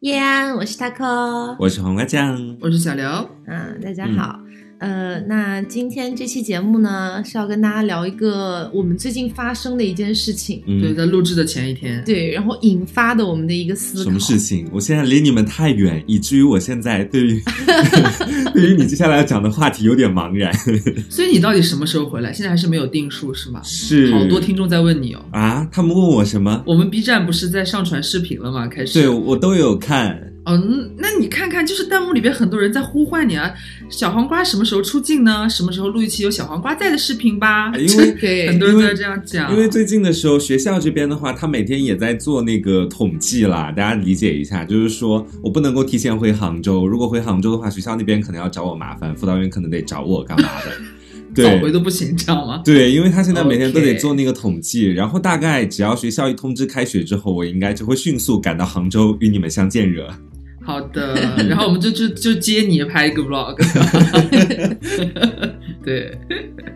叶安，我是 taco，我是黄瓜酱，我是小刘。嗯，大家好。呃，那今天这期节目呢，是要跟大家聊一个我们最近发生的一件事情，嗯对，在录制的前一天，对，然后引发的我们的一个思考。什么事情？我现在离你们太远，以至于我现在对于 对于你接下来要讲的话题有点茫然。所以你到底什么时候回来？现在还是没有定数是吗？是好多听众在问你哦。啊，他们问我什么？我们 B 站不是在上传视频了吗？开始对我都有看。哦，嗯那你看看，就是弹幕里边很多人在呼唤你啊，小黄瓜什么时候出镜呢？什么时候录一期有小黄瓜在的视频吧？因为对 很多人都在这样讲，因为最近的时候，学校这边的话，他每天也在做那个统计啦，大家理解一下，就是说我不能够提前回杭州，如果回杭州的话，学校那边可能要找我麻烦，辅导员可能得找我干嘛的。早 对回都不行，知道吗？对，因为他现在每天都得做那个统计然后大概只要学校一通知开学之后，我应该就会迅速赶到杭州与你们相见热。好的，然后我们就就就接你拍一个 vlog。对，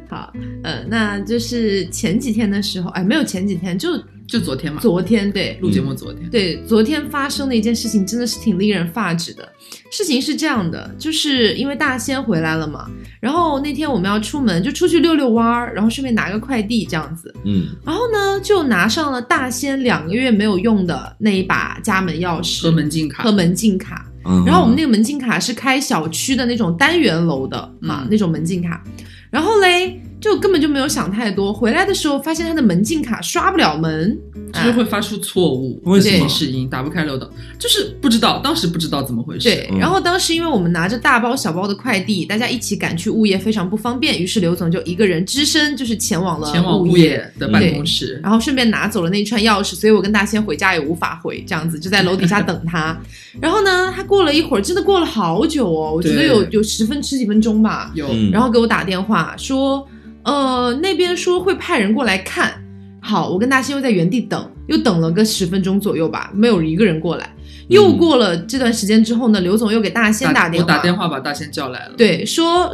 好，呃，那就是前几天的时候，哎，没有前几天，就就昨天嘛，昨天，对，录节目昨天。对，昨天发生的一件事情真的是挺令人发指的。事情是这样的，就是因为大仙回来了嘛，然后那天我们要出门，就出去遛遛弯儿，然后顺便拿个快递这样子。嗯，然后呢，就拿上了大仙两个月没有用的那一把家门钥匙和门禁卡和门禁卡。嗯然后我们那个门禁卡是开小区的那种单元楼的嘛，嗯那种门禁卡。然后嘞，就根本就没有想太多。回来的时候发现他的门禁卡刷不了门，就是会发出错误，为什么？提示音打不开漏斗，就是不知道，当时不知道怎么回事。对，嗯。然后当时因为我们拿着大包小包的快递，大家一起赶去物业非常不方便，于是刘总就一个人只身就是前往了前往物物业，的办公室，然后顺便拿走了那一串钥匙，所以我跟大仙回家也无法回，这样子就在楼底下等他。然后呢，他过了一会儿，真的过了好久哦，我觉得有有十分十几分钟吧，有、嗯然后给我打电话说，呃，那边说会派人过来看。好，我跟大仙又在原地等，又等了个十分钟左右吧，没有一个人过来。又过了这段时间之后呢，刘总又给大仙打电话，我打电话把大仙叫来了。对，说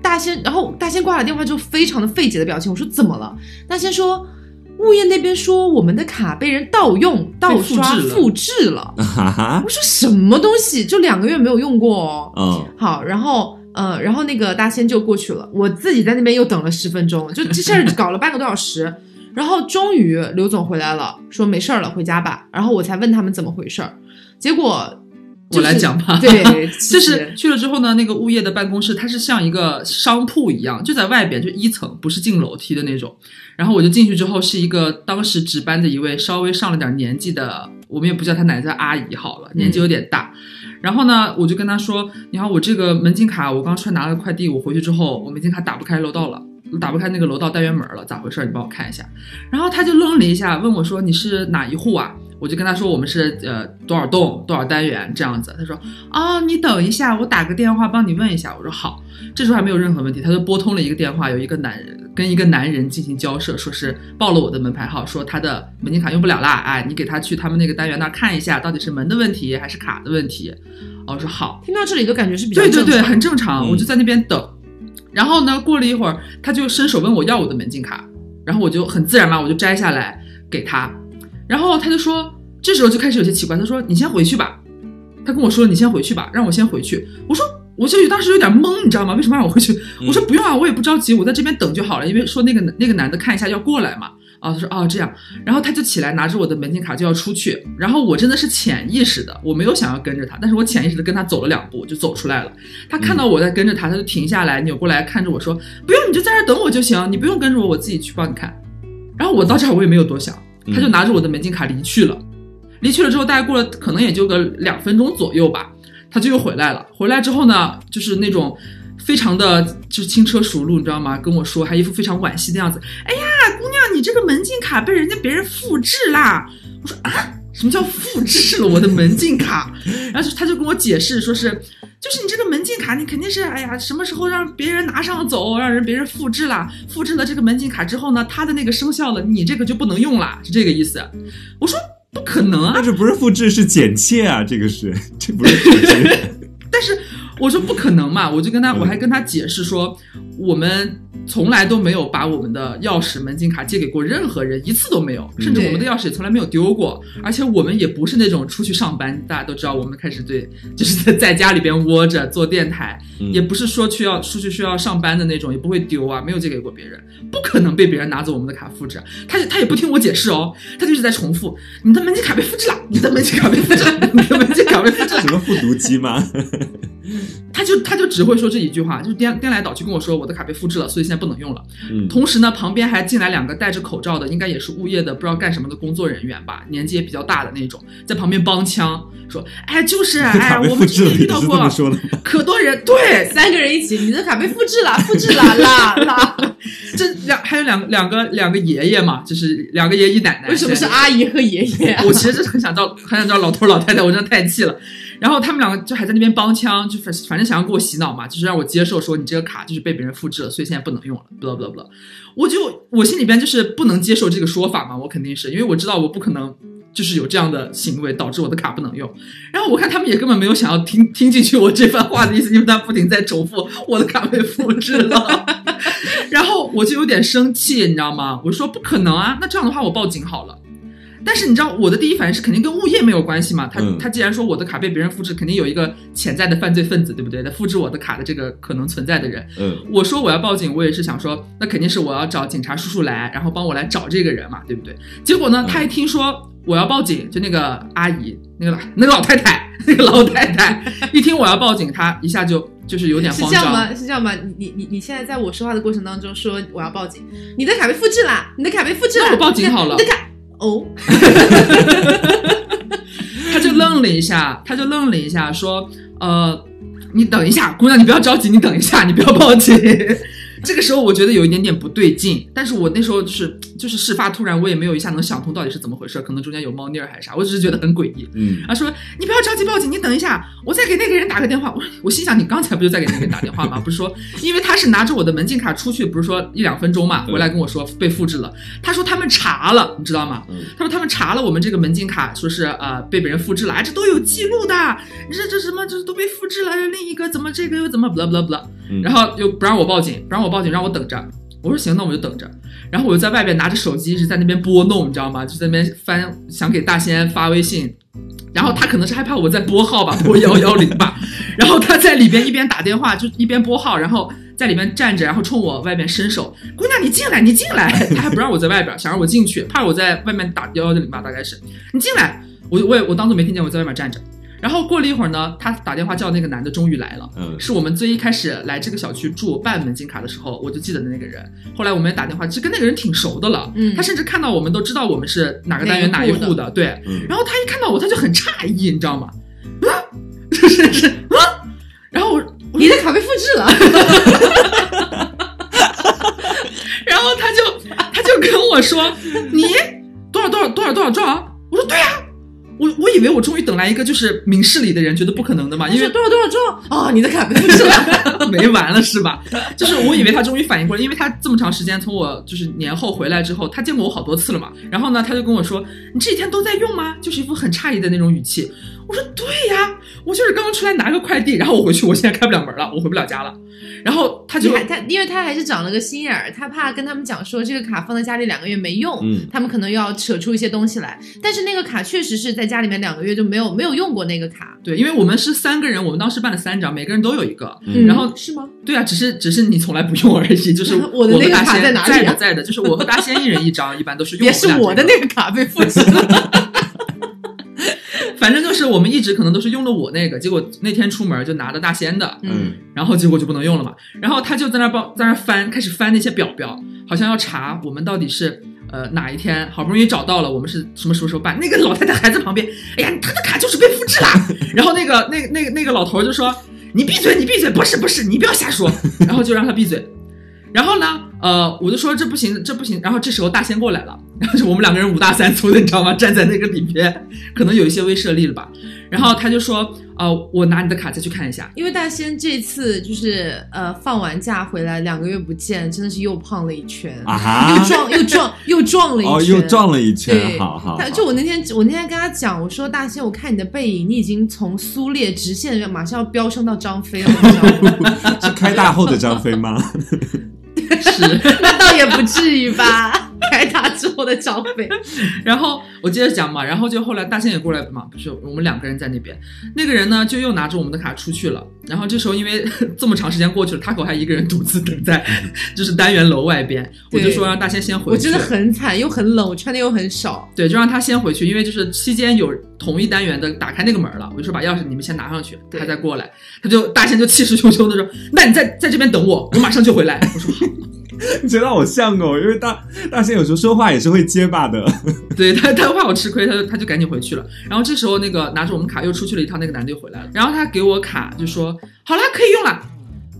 大仙，然后大仙挂了电话之后，非常的费解的表情。我说怎么了？大仙说，物业那边说我们的卡被人盗用、盗刷、复制了我，说什么东西？就两个月没有用过哦。嗯，好，然后呃，然后那个大仙就过去了，我自己在那边又等了十分钟，就这事儿搞了半个多小时。然后终于刘总回来了，说没事儿了，回家吧。然后我才问他们怎么回事儿，结果、就是、我来讲吧对，就是去了之后呢，那个物业的办公室，它是像一个商铺一样，就在外边，就一层，不是进楼梯的那种。然后我就进去之后，是一个当时值班的一位稍微上了点年纪的，我们也不叫她奶奶，叫阿姨好了，年纪有点大。然后呢，我就跟他说：“你好，我这个门禁卡，我刚出来拿了快递，我回去之后，我门禁卡打不开楼道了。”打不开那个楼道单元门了，咋回事？你帮我看一下。然后他就愣了一下，问我说：“你是哪一户啊？”我就跟他说：“我们是呃多少栋多少单元这样子。”他说：“哦，你等一下，我打个电话帮你问一下。”我说：“好。”这时候还没有任何问题，他就拨通了一个电话，有一个男人跟一个男人进行交涉，说是报了我的门牌号，说他的门禁卡用不了啦，哎，你给他去他们那个单元那儿看一下，到底是门的问题还是卡的问题。哦我说好，听到这里都感觉是比较对对对，很正常。嗯我就在那边等，然后呢，过了一会儿，他就伸手问我要我的门禁卡，然后我就很自然嘛，我就摘下来给他，然后他就说，这时候就开始有些奇怪，他说你先回去吧，他跟我说你先回去吧，让我先回去，我说。我就当时有点懵，你知道吗？为什么让我回去？我说不用啊，我也不着急，我在这边等就好了。因为说那个那个男的看一下要过来嘛，啊，他说哦这样，然后他就起来拿着我的门禁卡就要出去，然后我真的是潜意识的，我没有想要跟着他，但是我潜意识的跟他走了两步就走出来了。他看到我在跟着他，他就停下来扭过来看着我说：“不用，你就在这等我就行，你不用跟着我，我自己去帮你看。”然后我到这儿我也没有多想，他就拿着我的门禁卡离去了。离去了之后，大概过了可能也就个两分钟左右吧，他就又回来了。回来之后呢，就是那种非常的就是轻车熟路，你知道吗？跟我说，还一副非常惋惜的样子。哎呀，姑娘，你这个门禁卡被人家别人复制啦！我说啊，什么叫复制 了我的门禁卡？然后就他就跟我解释，说是就是你这个门禁卡，你肯定是哎呀，什么时候让别人拿上走，让人别人复制了，复制了这个门禁卡之后呢，他的那个生效了，你这个就不能用了，是这个意思。我说不可能啊那，这不是复制，是剪切啊！这个是，这不是复制。但是我说不可能嘛，我就跟他，我还跟他解释说，我们从来都没有把我们的钥匙、门禁卡借给过任何人，一次都没有，甚至我们的钥匙也从来没有丢过，而且我们也不是那种出去上班，大家都知道，我们开始对，就是在在家里边窝着做电台，嗯也不是说去要出去需要上班的那种，也不会丢啊，没有借给过别人，不可能被别人拿走我们的卡复制啊。他他也不听我解释哦，他就一直在重复，你的门禁卡被复制了，你的门禁卡被复制了，你的门禁卡被复制了。什么复读机吗？他就他就只会说这一句话，就是颠颠来倒去跟我说我的卡被复制了，所以现在不能用了。嗯，同时呢，旁边还进来两个戴着口罩的，应该也是物业的，不知道干什么的工作人员吧，年纪也比较大的那种，在旁边帮腔说：“哎，就是哎，我们之前遇到过？可多人，对，三个人一起，你的卡被复制了，复制了啦啦！这两还有两两个两个爷爷嘛，就是两个爷爷奶奶。为什么是阿姨和爷爷啊？我其实是很想叫很想叫老头老太太，我真的太气了。然后他们两个就还在那边帮腔，就反反正想要给我洗脑嘛，就是让我接受说你这个卡就是被别人复制了，所以现在不能用了，不啦不啦不啦。我就我心里边就是不能接受这个说法嘛，我肯定是因为我知道我不可能就是有这样的行为导致我的卡不能用。然后我看他们也根本没有想要听听进去我这番话的意思，因为他不停在重复我的卡被复制了。然后我就有点生气，你知道吗？我说不可能啊，那这样的话我报警好了。但是你知道我的第一反应是肯定跟物业没有关系嘛？他、嗯他既然说我的卡被别人复制，肯定有一个潜在的犯罪分子，对不对？他复制我的卡的这个可能存在的人。嗯我说我要报警，我也是想说，那肯定是我要找警察叔叔来，然后帮我来找这个人嘛，对不对？结果呢，他一听说我要报警，就那个阿姨，那个老 那个老太太，那个老太太，一听我要报警，她一下就就是有点慌张。是这样吗？是这样吗？你你你你现在在我说话的过程当中说我要报警，你的卡被复制啦，你的卡被复制了，那我报警好了你的卡哦，他就愣了一下，他就愣了一下，说：“呃，你等一下，姑娘，你不要着急，你等一下，你不要报警。”这个时候我觉得有一点点不对劲，但是我那时候就是就是事发突然，我也没有一下能想通到底是怎么回事，可能中间有猫腻儿还是啥，我只是觉得很诡异。嗯他说：“你不要着急报警，你等一下，我再给那个人打个电话。我”我心想：“你刚才不就在给那个人打电话吗？不是说，因为他是拿着我的门禁卡出去，不是说一两分钟嘛，回来跟我说被复制了。他说他们查了，你知道吗？嗯他说他们查了我们这个门禁卡，说是呃被别人复制了，哎，这都有记录的。这这什么，这都被复制了，另一个怎么这个又怎么不啦不啦不啦，嗯然后又不让我报警，不让我报警，让我等着。我说行，那我就等着。然后我就在外边拿着手机一直在那边拨弄，你知道吗？就在那边翻，想给大仙发微信。然后他可能是害怕我在拨号吧，拨幺幺零吧。然后他在里边一边打电话，就一边拨号，然后在里边站着，然后冲我外面伸手：“姑娘，你进来，你进来。”他还不让我在外边，想让我进去，怕我在外面打幺幺零吧，大概是。你进来，我我也我当做没听见，我在外面站着。然后过了一会儿呢，他打电话叫那个男的终于来了。嗯是我们最一开始来这个小区住办门禁卡的时候，我就记得的那个人。后来我们也打电话，其实跟那个人挺熟的了。嗯他甚至看到我们都知道我们是哪个单元哪一户户的，对。嗯然后他一看到我，他就很诧异，你知道吗？啊，是是啊。然后我，你的卡被复制了，然后他就他就跟我说：“你多少多少多少多少兆啊？”我说：“对呀、我我以为我终于等来一个就是明事理的人，觉得不可能的嘛，因为多少多少兆啊？你的卡 没完了是吧？就是我以为他终于反应过来，因为他这么长时间从我就是年后回来之后，他见过我好多次了嘛。然后呢，他就跟我说：“你这几天都在用吗？”就是一副很诧异的那种语气。我说：“对呀，我就是刚刚出来拿个快递，然后我回去，我现在开不了门了，我回不了家了。”然后他就他，因为他还是长了个心眼儿，他怕跟他们讲说这个卡放在家里两个月没用，嗯他们可能又要扯出一些东西来。但是那个卡确实是在家里面两个月就没有没有用过那个卡，对，因为我们是三个人，我们当时办了三张，每个人都有一个。嗯然后是吗？对啊，只是只是你从来不用而已，就是 我的那个卡在哪里啊在的在的，就是我和大仙一人一张，一般都是用也是我的那个卡被复制了。反正就是我们一直可能都是用的我那个，结果那天出门就拿的大仙的，嗯然后结果就不能用了嘛。然后他就在那帮在那翻，开始翻那些表表，好像要查我们到底是呃哪一天好不容易找到了，我们是什么什么时候办。那个老太太还在旁边，哎呀，他的卡就是被复制了。然后那个那个那个那个老头就说：“你闭嘴，你闭嘴，不是不是，你不要瞎说。”然后就让他闭嘴。然后呢，呃，我就说这不行，这不行。然后这时候大仙过来了，然后就我们两个人五大三粗的，你知道吗？站在那个里边，可能有一些威慑力了吧。然后他就说，呃，我拿你的卡再去看一下。因为大仙这次就是呃放完假回来两个月不见，真的是又胖了一圈，啊哈又壮又壮 又壮了一圈，哦，又壮了一圈，对，好好好，他就我那天我那天跟他讲，我说大仙，我看你的背影，你已经从苏烈直线马上要飙升到张飞了，你知道吗？是开大后的张飞吗？是，那倒也不至于吧。开打之后的张飞，然后我接着讲嘛，然后就后来大仙也过来嘛，不是我们两个人在那边，那个人呢就又拿着我们的卡出去了。然后这时候因为这么长时间过去了，他可还一个人独自等在 就是单元楼外边，我就说让大仙先回去。我真的很惨，又很冷，我穿的又很少。对，就让他先回去，因为就是期间有同一单元的打开那个门了，我就说把钥匙你们先拿上去，他再过来。他就大仙就气势汹汹的说：“那你在在这边等我，我马上就回来。”我说好。你觉得好像哦，因为大大仙有时候说话也是会结巴的。对他，他怕我吃亏，他就他就赶紧回去了。然后这时候那个拿着我们卡又出去了一趟，那个男的又回来了。然后他给我卡就说：“好了，可以用了。”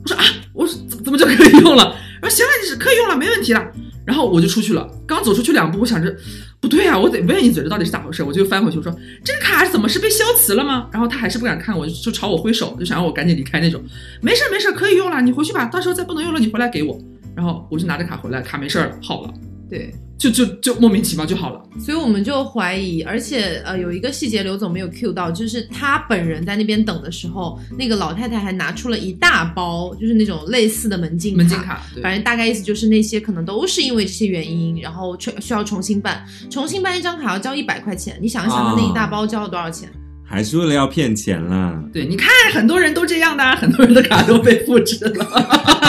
我说：“啊，我说怎怎么就可以用了？”然后行了，你是可以用了，没问题了。然后我就出去了，刚走出去两步，我想着不对啊，我得问一嘴，这到底是咋回事？我就翻回去，我说：“这个卡怎么是被消磁了吗？”然后他还是不敢看我，就就朝我挥手，就想让我赶紧离开那种。没事没事，可以用了，你回去吧，到时候再不能用了，你回来给我。然后我就拿着卡回来，卡没事儿，好了。对，就就就莫名其妙就好了。所以我们就怀疑，而且呃有一个细节刘总没有 cue 到，就是他本人在那边等的时候，那个老太太还拿出了一大包，就是那种类似的门禁门禁卡。反正大概意思就是那些可能都是因为这些原因，然后需要重新办，重新办一张卡要交一百块钱。你想一想，他那一大包交了多少钱？还是为了要骗钱啦？对，你看很多人都这样的，很多人的卡都被复制了。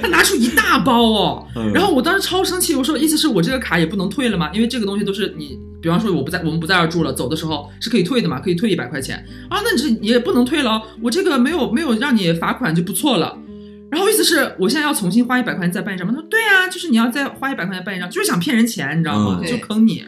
他拿出一大包哦，然后我当时超生气，我说意思是我这个卡也不能退了吗？因为这个东西都是你，比方说我不在，我们不在这儿住了，走的时候是可以退的嘛，可以退一百块钱啊，那你这也不能退了，我这个没有没有让你罚款就不错了。然后意思是我现在要重新花一百块钱再办一张吗？他说对啊，就是你要再花一百块钱办一张，就是想骗人钱，你知道吗？就坑你。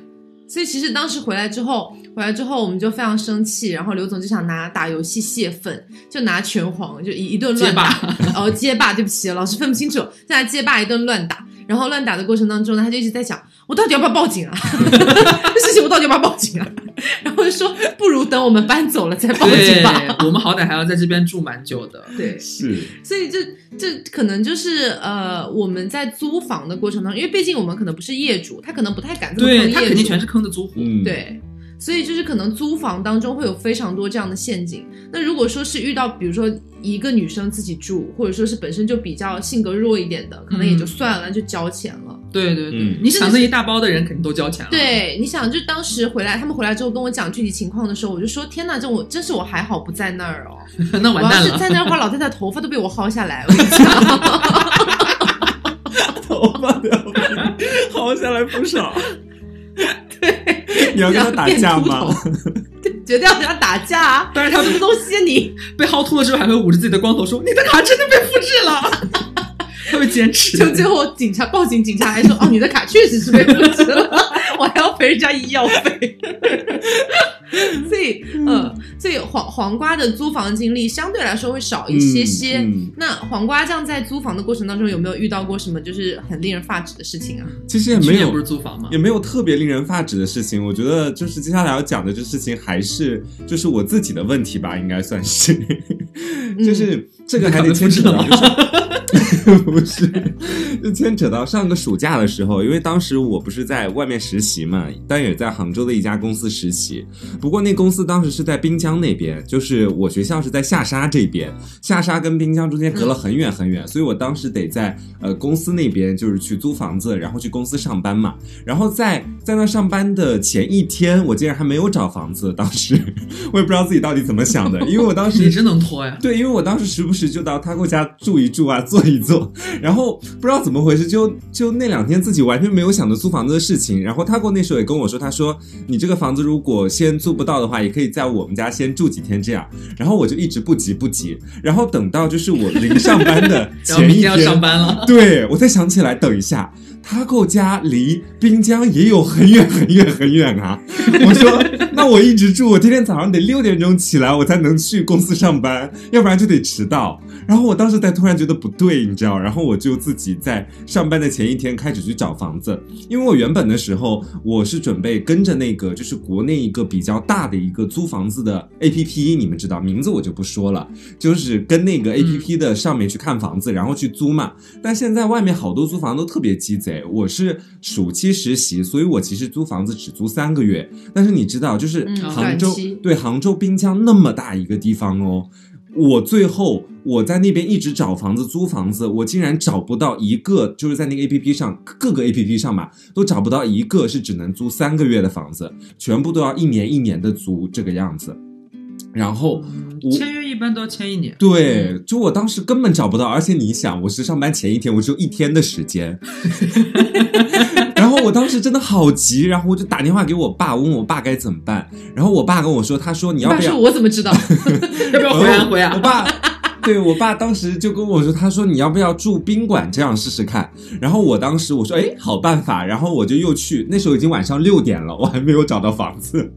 所以其实当时回来之后，回来之后我们就非常生气，然后刘总就想拿打游戏泄愤，就拿拳皇就一一顿乱打，然后 街霸，对不起，老师分不清楚，在街霸一顿乱打，然后乱打的过程当中呢，他就一直在想，我到底要不要报警啊？这事情我到底要不要报警啊？然后就说不如等我们搬走了再报警吧，我们好歹还要在这边住蛮久的。对，是，所以这这可能就是呃我们在租房的过程当中，因为毕竟我们可能不是业主，他可能不太敢这么坑业主，他肯定全是坑的租户。对，所以就是可能租房当中会有非常多这样的陷阱。那如果说是遇到比如说一个女生自己住，或者说是本身就比较性格弱一点的，可能也就算了，就交钱了。对对对，你想那一大包的人肯定都交钱了。对，你想就当时回来，他们回来之后跟我讲具体情况的时候，我就说天哪，这我真是我还好不在那儿哦，那完蛋了。我要是在那儿的话，老太太头发都被我薅下来。我跟你讲，头发都薅下来不少。对，你要跟他打架吗？绝对要跟他打架。但是他什么东西？你被薅秃了之后，还会捂着自己的光头说：“你的卡真的被复制了。” 他会坚持，就最后警察报警，警察还说：“哦，你的卡确实是被复制了，我还要赔人家医药费。”所以，呃，所以黄黄瓜的租房经历相对来说会少一些些。那黄瓜酱在租房的过程当中有没有遇到过什么就是很令人发指的事情啊？其实也没有，不是租房吗？也没有特别令人发指的事情。我觉得就是接下来要讲的这事情还是就是我自己的问题吧，应该算是，就是这个还得牵扯到。不是，就牵扯到上个暑假的时候，因为当时我不是在外面实习嘛，但也在杭州的一家公司实习。不过那公司当时是在滨江那边，就是我学校是在下沙这边，下沙跟滨江中间隔了很远很远，所以我当时得在呃公司那边就是去租房子，然后去公司上班嘛。然后在在那上班的前一天，我竟然还没有找房子，当时 我也不知道自己到底怎么想的，因为我当时你真能拖呀？对，因为我当时时不时就到他给我家住一住啊，坐一坐。然后不知道怎么回事，就就那两天自己完全没有想着租房子的事情。然后他过那时候也跟我说，他说你这个房子如果先租不到的话，也可以在我们家先住几天这样。然后我就一直不急不急。然后等到就是我临上班的前一天 要上班了，对我才想起来，等一下。哈扣家离滨江也有很远很远很远啊。我说那我一直住，我天天早上得六点钟起来，我才能去公司上班，要不然就得迟到。然后我当时才突然觉得不对，你知道，然后我就自己在上班的前一天开始去找房子，因为我原本的时候我是准备跟着那个就是国内一个比较大的一个租房子的 A P P，你们知道名字我就不说了，就是跟那个 A P P 的上面去看房子，然后去租嘛。但现在外面好多租房都特别鸡贼，我是暑期实习，所以我其实租房子只租三个月。但是你知道，就是嗯杭州、对杭州滨江那么大一个地方哦。我最后我在那边一直找房子租房子，我竟然找不到一个，就是在那个 A P P 上各个 A P P 上吧，都找不到一个是只能租三个月的房子，全部都要一年一年的租这个样子。然后我签约一般都要签一年。对，就我当时根本找不到，而且你想，我是上班前一天，我只有一天的时间，然后我当时真的好急，然后我就打电话给我爸，问我爸该怎么办。然后我爸跟我说，他说你要不要？我怎么知道？要不要回啊回啊？我爸，对我爸当时就跟我说，他说你要不要住宾馆这样试试看？然后我当时我说，哎，好办法。然后我就又去，那时候已经晚上六点了，我还没有找到房子，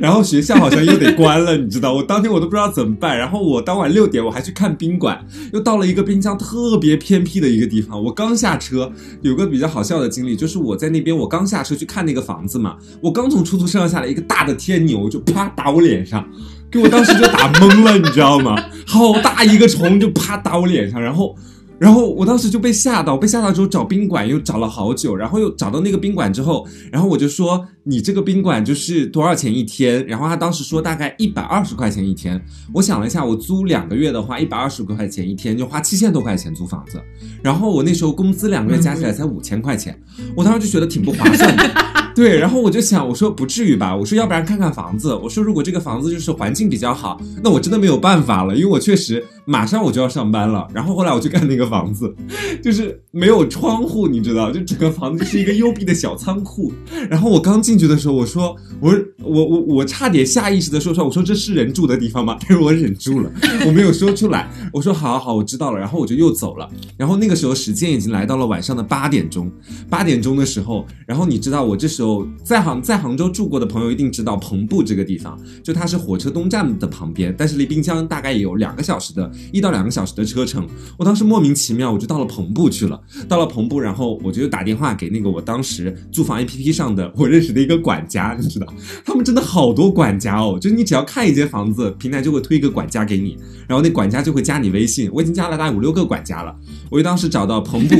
然后学校好像又得关了，你知道，我当天我都不知道怎么办。然后我当晚六点我还去看宾馆，又到了一个滨江特别偏僻的一个地方。我刚下车，有个比较好笑的经历，就是我在那边，我刚下车去看那个房子嘛，我刚从出租车上下来，一个大的天牛就啪打我脸上。给我当时就打懵了，你知道吗？好大一个虫就啪打我脸上，然后，然后我当时就被吓到，被吓到之后找宾馆又找了好久，然后又找到那个宾馆之后，然后我就说你这个宾馆就是多少钱一天？然后他当时说大概一百二十块钱一天。我想了一下，我租两个月的话，一百二十块钱一天就花七千多块钱租房子，然后我那时候工资两个月加起来才五千块钱，我当时就觉得挺不划算的。对，然后我就想，我说不至于吧，我说要不然看看房子，我说如果这个房子就是环境比较好，那我真的没有办法了，因为我确实马上我就要上班了。然后后来我去看那个房子，就是没有窗户，你知道，就整个房子就是一个幽闭的小仓库。然后我刚进去的时候，我说，我我我我差点下意识的说出来，我说这是人住的地方吗？但是我忍住了，我没有说出来。我说好好，我知道了。然后我就又走了。然后那个时候时间已经来到了晚上的八点钟，八点钟的时候，然后你知道我这时候在杭在杭州住过的朋友一定知道棚布这个地方，就它是火车东站的旁边，但是离滨江大概也有两个小时的一到两个小时的车程。我当时莫名其妙我就到了棚布去了，到了棚布，然后我就打电话给那个我当时租房 APP 上的我认识的一个管家，你知道，他们真的好多管家哦，就是你只要看一间房子，平台就会推一个管家给你，然后那管家就会加你微信，我已经加了大概五六个管家了，我就当时找到棚布。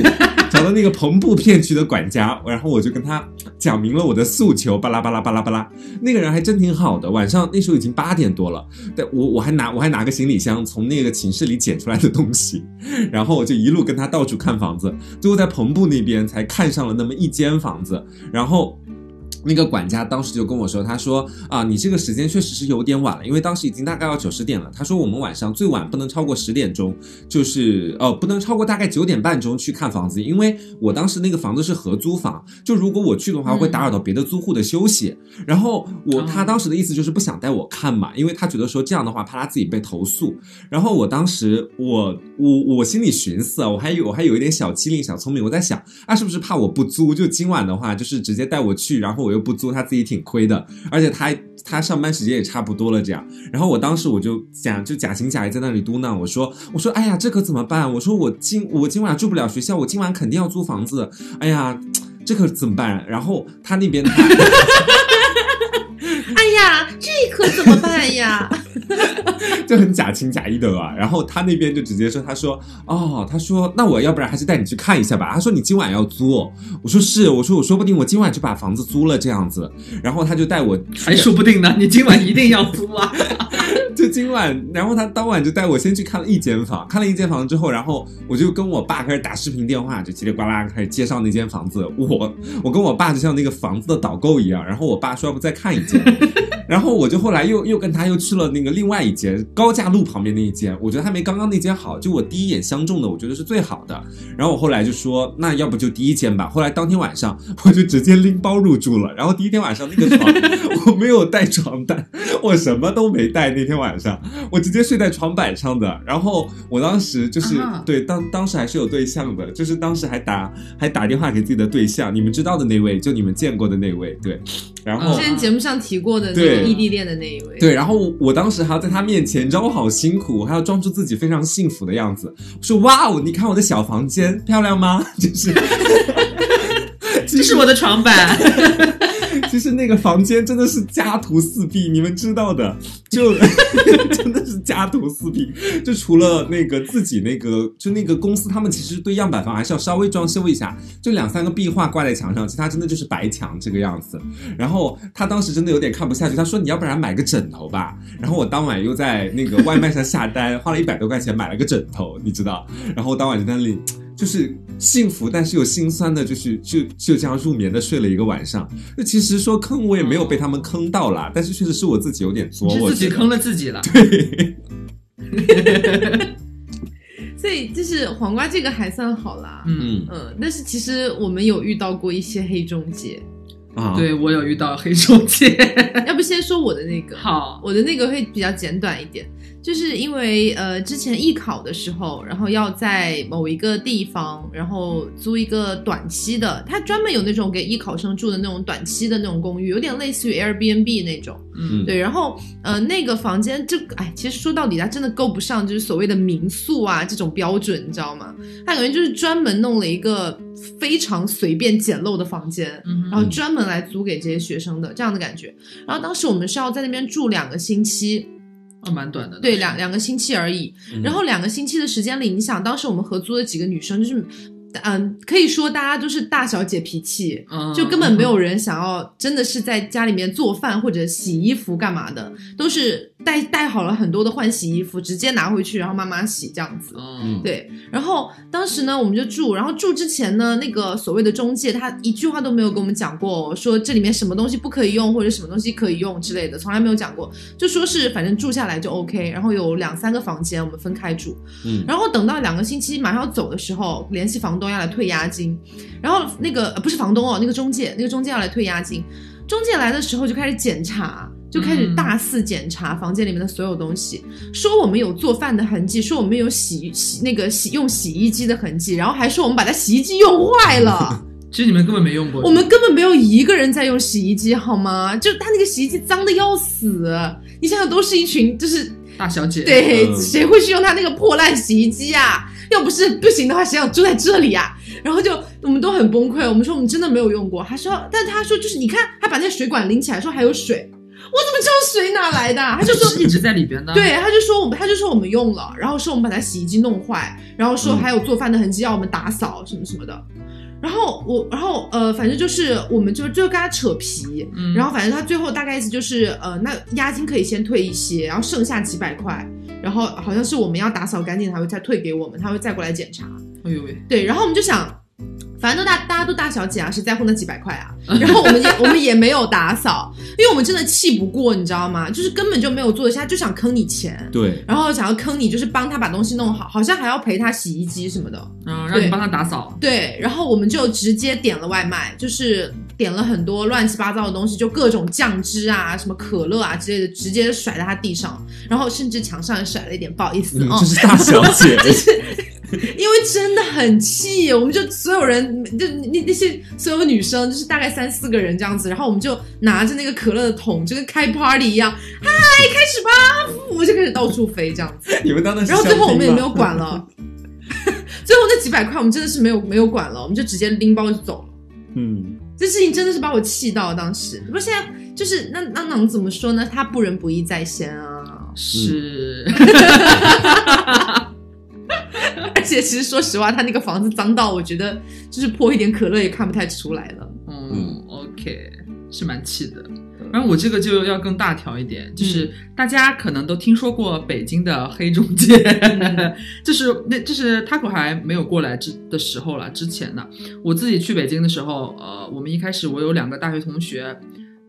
找到那个篷布片区的管家，然后我就跟他讲明了我的诉求，巴拉巴拉巴拉巴拉。那个人还真挺好的，晚上那时候已经八点多了，但我我还拿我还拿个行李箱从那个寝室里捡出来的东西，然后我就一路跟他到处看房子，最后在篷布那边才看上了那么一间房子，然后。那个管家当时就跟我说，他说啊，你这个时间确实是有点晚了，因为当时已经大概要九十点了。他说我们晚上最晚不能超过十点钟，就是呃不能超过大概九点半钟去看房子，因为我当时那个房子是合租房，就如果我去的话会打扰到别的租户的休息。然后我他当时的意思就是不想带我看嘛，因为他觉得说这样的话怕他自己被投诉。然后我当时我我我心里寻思啊，我还有我还有一点小机灵小聪明，我在想啊是不是怕我不租，就今晚的话就是直接带我去，然后我又不租，他自己挺亏的，而且他他上班时间也差不多了这样。然后我当时我就想就假情假意在那里嘟囔，我说我说哎呀这可怎么办？我说我今我今晚住不了学校，我今晚肯定要租房子，哎呀。这可怎么办？然后他那边他 哎呀，这可怎么办呀？就很假情假意的吧。然后他那边就直接说：“他说哦，他说那我要不然还是带你去看一下吧。”他说：“你今晚要租哦？”我说：“是。”我说：“我说不定我今晚就把房子租了这样子。”然后他就带我，还说不定呢，你今晚一定要租啊！就今晚，然后他当晚就带我先去看了一间房，看了一间房之后，然后我就跟我爸开始打视频电话，就叽里呱啦开始介绍那间房子。我我跟我爸就像那个房子的导购一样，然后我爸说要不再看一间，然后我就后来又又跟他又去了那个另外一间高架路旁边那一间，我觉得还没刚刚那间好，就我第一眼相中的，我觉得是最好的。然后我后来就说，那要不就第一间吧。后来当天晚上我就直接拎包入住了。然后第一天晚上那个床 我没有带床单，我什么都没带。那天晚上 我直接睡在床板上的。然后我当时就是、啊对当当时还是有对象的，就是当时还打还打电话给自己的对象，你们知道的那位，就你们见过的那位，对。然后嗯之前节目上提过的那对个异地恋的那一位，对，然后我我当时还要在他面前，你知道我好辛苦，我还要装出自己非常幸福的样子。我说哇哦，你看我的小房间漂亮吗？就是，这是我的床板，其实那个房间真的是家徒四壁，你们知道的，就 真的是家徒四壁。就除了那个自己那个，就那个公司，他们其实对样板房还是要稍微装修一下，就两三个壁画挂在墙上，其他真的就是白墙这个样子。然后他当时真的有点看不下去，他说你要不然买个枕头吧。然后我当晚又在那个外卖上下单，花了一百多块钱买了个枕头，你知道。然后我当晚就在那里。就是幸福，但是又心酸的，就是就就这样入眠的睡了一个晚上。那其实说坑我也没有被他们坑到啦，但是确实是我自己有点作，是我自己坑了自己了。对，所以就是黄瓜这个还算好啦。嗯，嗯。嗯，但是其实我们有遇到过一些黑中介，啊，对我有遇到黑中介。要不先说我的那个，好，我的那个会比较简短一点，就是因为呃之前艺考的时候，然后要在某一个地方，然后租一个短期的，它专门有那种给艺考生住的那种短期的那种公寓，有点类似于 Airbnb 那种。嗯，对，然后呃那个房间这个哎，其实说到底它真的够不上就是所谓的民宿啊这种标准，你知道吗？它感觉就是专门弄了一个非常随便简陋的房间，嗯然后专门来租给这些学生的这样的感觉。然后当时我们是要在那边住两个星期，哦，蛮短的。对，两两个星期而已。嗯然后两个星期的时间里，你想当时我们合租的几个女生就是。嗯，可以说大家都是大小姐脾气，嗯就根本没有人想要真的是在家里面做饭或者洗衣服干嘛的，都是带带好了很多的换洗衣服，直接拿回去，然后妈妈洗这样子。嗯，对，然后当时呢，我们就住，然后住之前呢，那个所谓的中介他一句话都没有跟我们讲过，说这里面什么东西不可以用或者什么东西可以用之类的，从来没有讲过，就说是反正住下来就 OK，然后有两三个房间我们分开住，嗯。然后等到两个星期马上要走的时候，联系房东要来退押金，然后那个、呃、不是房东哦，那个中介，那个中介要来退押金，中介来的时候就开始检查。就开始嗯大肆检查房间里面的所有东西，说我们有做饭的痕迹，说我们有洗洗那个洗用洗衣机的痕迹，然后还说我们把它洗衣机用坏了。其实你们根本没用过。我们根本没有一个人在用洗衣机，好吗？就他那个洗衣机脏的要死，你想想，都是一群就是大小姐，对，嗯谁会去用他那个破烂洗衣机啊？要不是不行的话，谁想住在这里啊？然后就我们都很崩溃，我们说我们真的没有用过。他说，但他说就是你看，他把那个水管拎起来，说还有水，我怎么知道水哪来的啊？他就说一直在里边呢。，对，他就说我们，他就说我们用了，然后说我们把他洗衣机弄坏，然后说嗯还有做饭的痕迹要我们打扫什么什么的。然后我，然后呃，反正就是我们就就跟他扯皮，嗯然后反正他最后大概意思就是呃，那押金可以先退一些，然后剩下几百块，然后好像是我们要打扫干净，他会再退给我们，他会再过来检查。哎呦喂，对，然后我们就想，反正都大大家都大小姐啊，谁在乎那几百块啊？然后我们也我们也没有打扫，因为我们真的气不过，你知道吗？就是根本就没有做得下，就想坑你钱。对，然后想要坑你，就是帮他把东西弄好，好像还要赔他洗衣机什么的。嗯，让你帮他打扫。对，然后我们就直接点了外卖，就是点了很多乱七八糟的东西，就各种酱汁啊、什么可乐啊之类的，直接甩在他地上，然后甚至墙上也甩了一点，不好意思这是大小姐，因为真的很气，我们就所有人，就那那些所有女生，就是大概三四个人这样子，然后我们就拿着那个可乐的桶，就跟开 party 一样，嗨，开始吧，我就开始到处飞这样子。你们当的是然后最后我们也没有管了，最后那几百块我们真的是没有没有管了，我们就直接拎包就走了。嗯，这事情真的是把我气到，当时不过现在就是那那能怎么说呢？他不仁不义在先啊，是，而且其实说实话，他那个房子脏到我觉得就是泼一点可乐也看不太出来了。嗯，OK，是蛮气的。然后我这个就要更大条一点，就是大家可能都听说过北京的黑中介，就是那就是他可还没有过来之的时候了，之前呢，我自己去北京的时候，呃，我们一开始我有两个大学同学，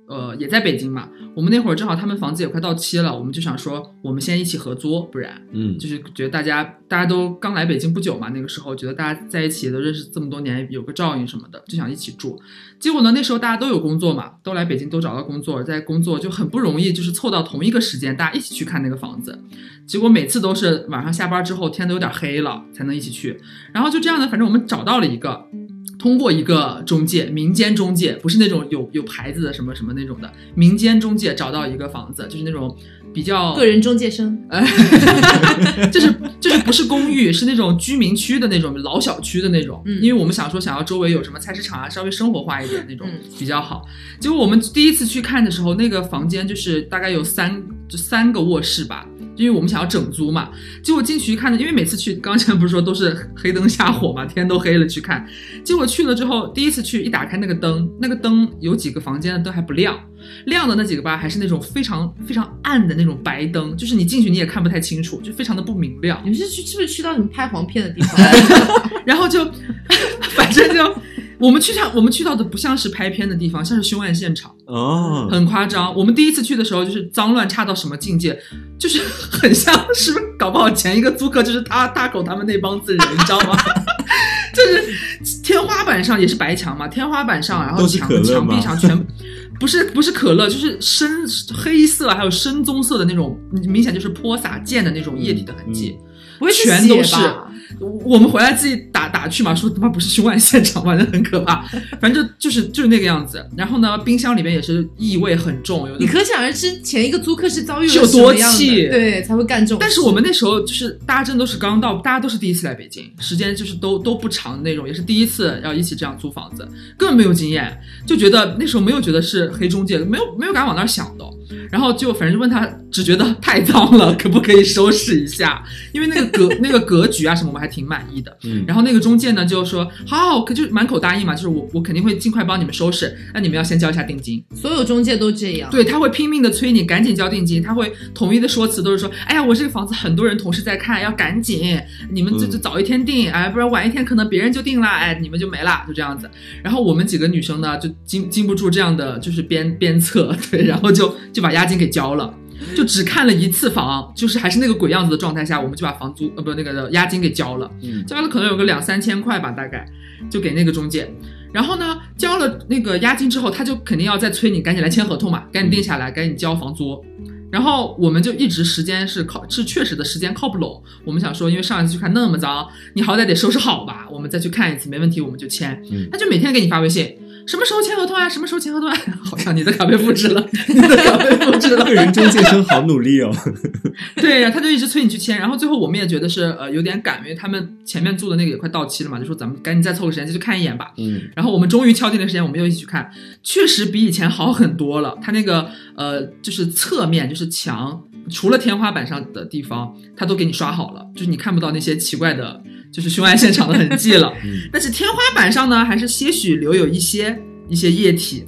呃也在北京嘛，我们那会儿正好他们房子也快到期了，我们就想说我们先一起合租，不然嗯，就是觉得大家大家都刚来北京不久嘛，那个时候觉得大家在一起都认识这么多年，有个照应什么的，就想一起住。结果呢，那时候大家都有工作嘛，都来北京都找到工作，在工作就很不容易，就是凑到同一个时间，大家一起去看那个房子。结果每次都是晚上下班之后，天都有点黑了才能一起去。然后就这样呢，反正我们找到了一个。通过一个中介，民间中介，不是那种有有牌子的什么什么那种的，民间中介找到一个房子，就是那种比较个人中介生，呃，就是就是不是公寓，是那种居民区的那种老小区的那种。嗯因为我们想说想要周围有什么菜市场啊，稍微生活化一点那种嗯比较好。结果我们第一次去看的时候，那个房间就是大概有三就三个卧室吧。因为我们想要整租嘛，结果进去一看呢，因为每次去，刚才不是说都是黑灯瞎火嘛，天都黑了去看，结果去了之后，第一次去一打开那个灯，那个灯有几个房间的灯还不亮，亮的那几个吧还是那种非常非常暗的那种白灯，就是你进去你也看不太清楚，就非常的不明亮。你们是去是不是去到你们拍黄片的地方？然后就 反正就我们去上我们去到的不像是拍片的地方，像是凶案现场，哦，很夸张。我们第一次去的时候就是脏乱差到什么境界，就是很像是不是搞不好前一个租客就是他大狗他们那帮子人，你知道吗？就是天花板上也是白墙嘛，天花板上，然后墙墙壁上全不是不是可乐，就是深黑色还有深棕色的那种，明显就是泼洒溅的那种液体的痕迹。不会全都是我们回来自己打打去嘛，说他妈不是凶案现场，反正很可怕，反正就就是就是那个样子。然后呢，冰箱里面也是异味很重，有的你可想而知，前一个租客是遭遇了是有多气对，才会干这种事。但是我们那时候就是大家真的都是刚到，大家都是第一次来北京，时间就是都都不长的那种，也是第一次要一起这样租房子，根本没有经验，就觉得那时候没有觉得是黑中介，没有没有敢往那儿想的。然后就反正就问他，只觉得太脏了，可不可以收拾一下？因为那个格那个格局啊什么，我们还挺满意的。嗯然后那个中介呢就说好好，可就满口答应嘛，就是我我肯定会尽快帮你们收拾，那你们要先交一下定金。所有中介都这样。对，他会拼命的催你赶紧交定金，他会统一的说辞都是说，哎呀，我这个房子很多人同时在看，要赶紧，你们这嗯这早一天定，哎，不然晚一天可能别人就定了，哎，你们就没了，就这样子。然后我们几个女生呢，就经经不住这样的就是鞭鞭策，对，然后就就把押金给交了。就只看了一次房，就是还是那个鬼样子的状态下，我们就把房租呃不那个押金给交了。嗯交了可能有个两三千块吧，大概就给那个中介。然后呢，交了那个押金之后，他就肯定要再催你赶紧来签合同嘛，赶紧定下来，赶紧交房租。然后我们就一直时间是靠是确实的时间靠不拢。我们想说，因为上一次去看那么脏，你好歹得收拾好吧，我们再去看一次，没问题我们就签。嗯他就每天给你发微信，什么时候签合同啊？什么时候签合同啊？好像你的卡被复制了，你的卡被复制了。个人中介生好努力哦。对呀，他就一直催你去签，然后最后我们也觉得是呃有点赶，因为他们前面租的那个也快到期了嘛，就说咱们赶紧再凑个时间再去看一眼吧。嗯然后我们终于敲定了时间，我们又一起去看，确实比以前好很多了。他那个呃就是侧面就是墙，除了天花板上的地方，它都给你刷好了，就是你看不到那些奇怪的，就是凶案现场的痕迹了。嗯 但是天花板上呢，还是些许留有一些一些液体，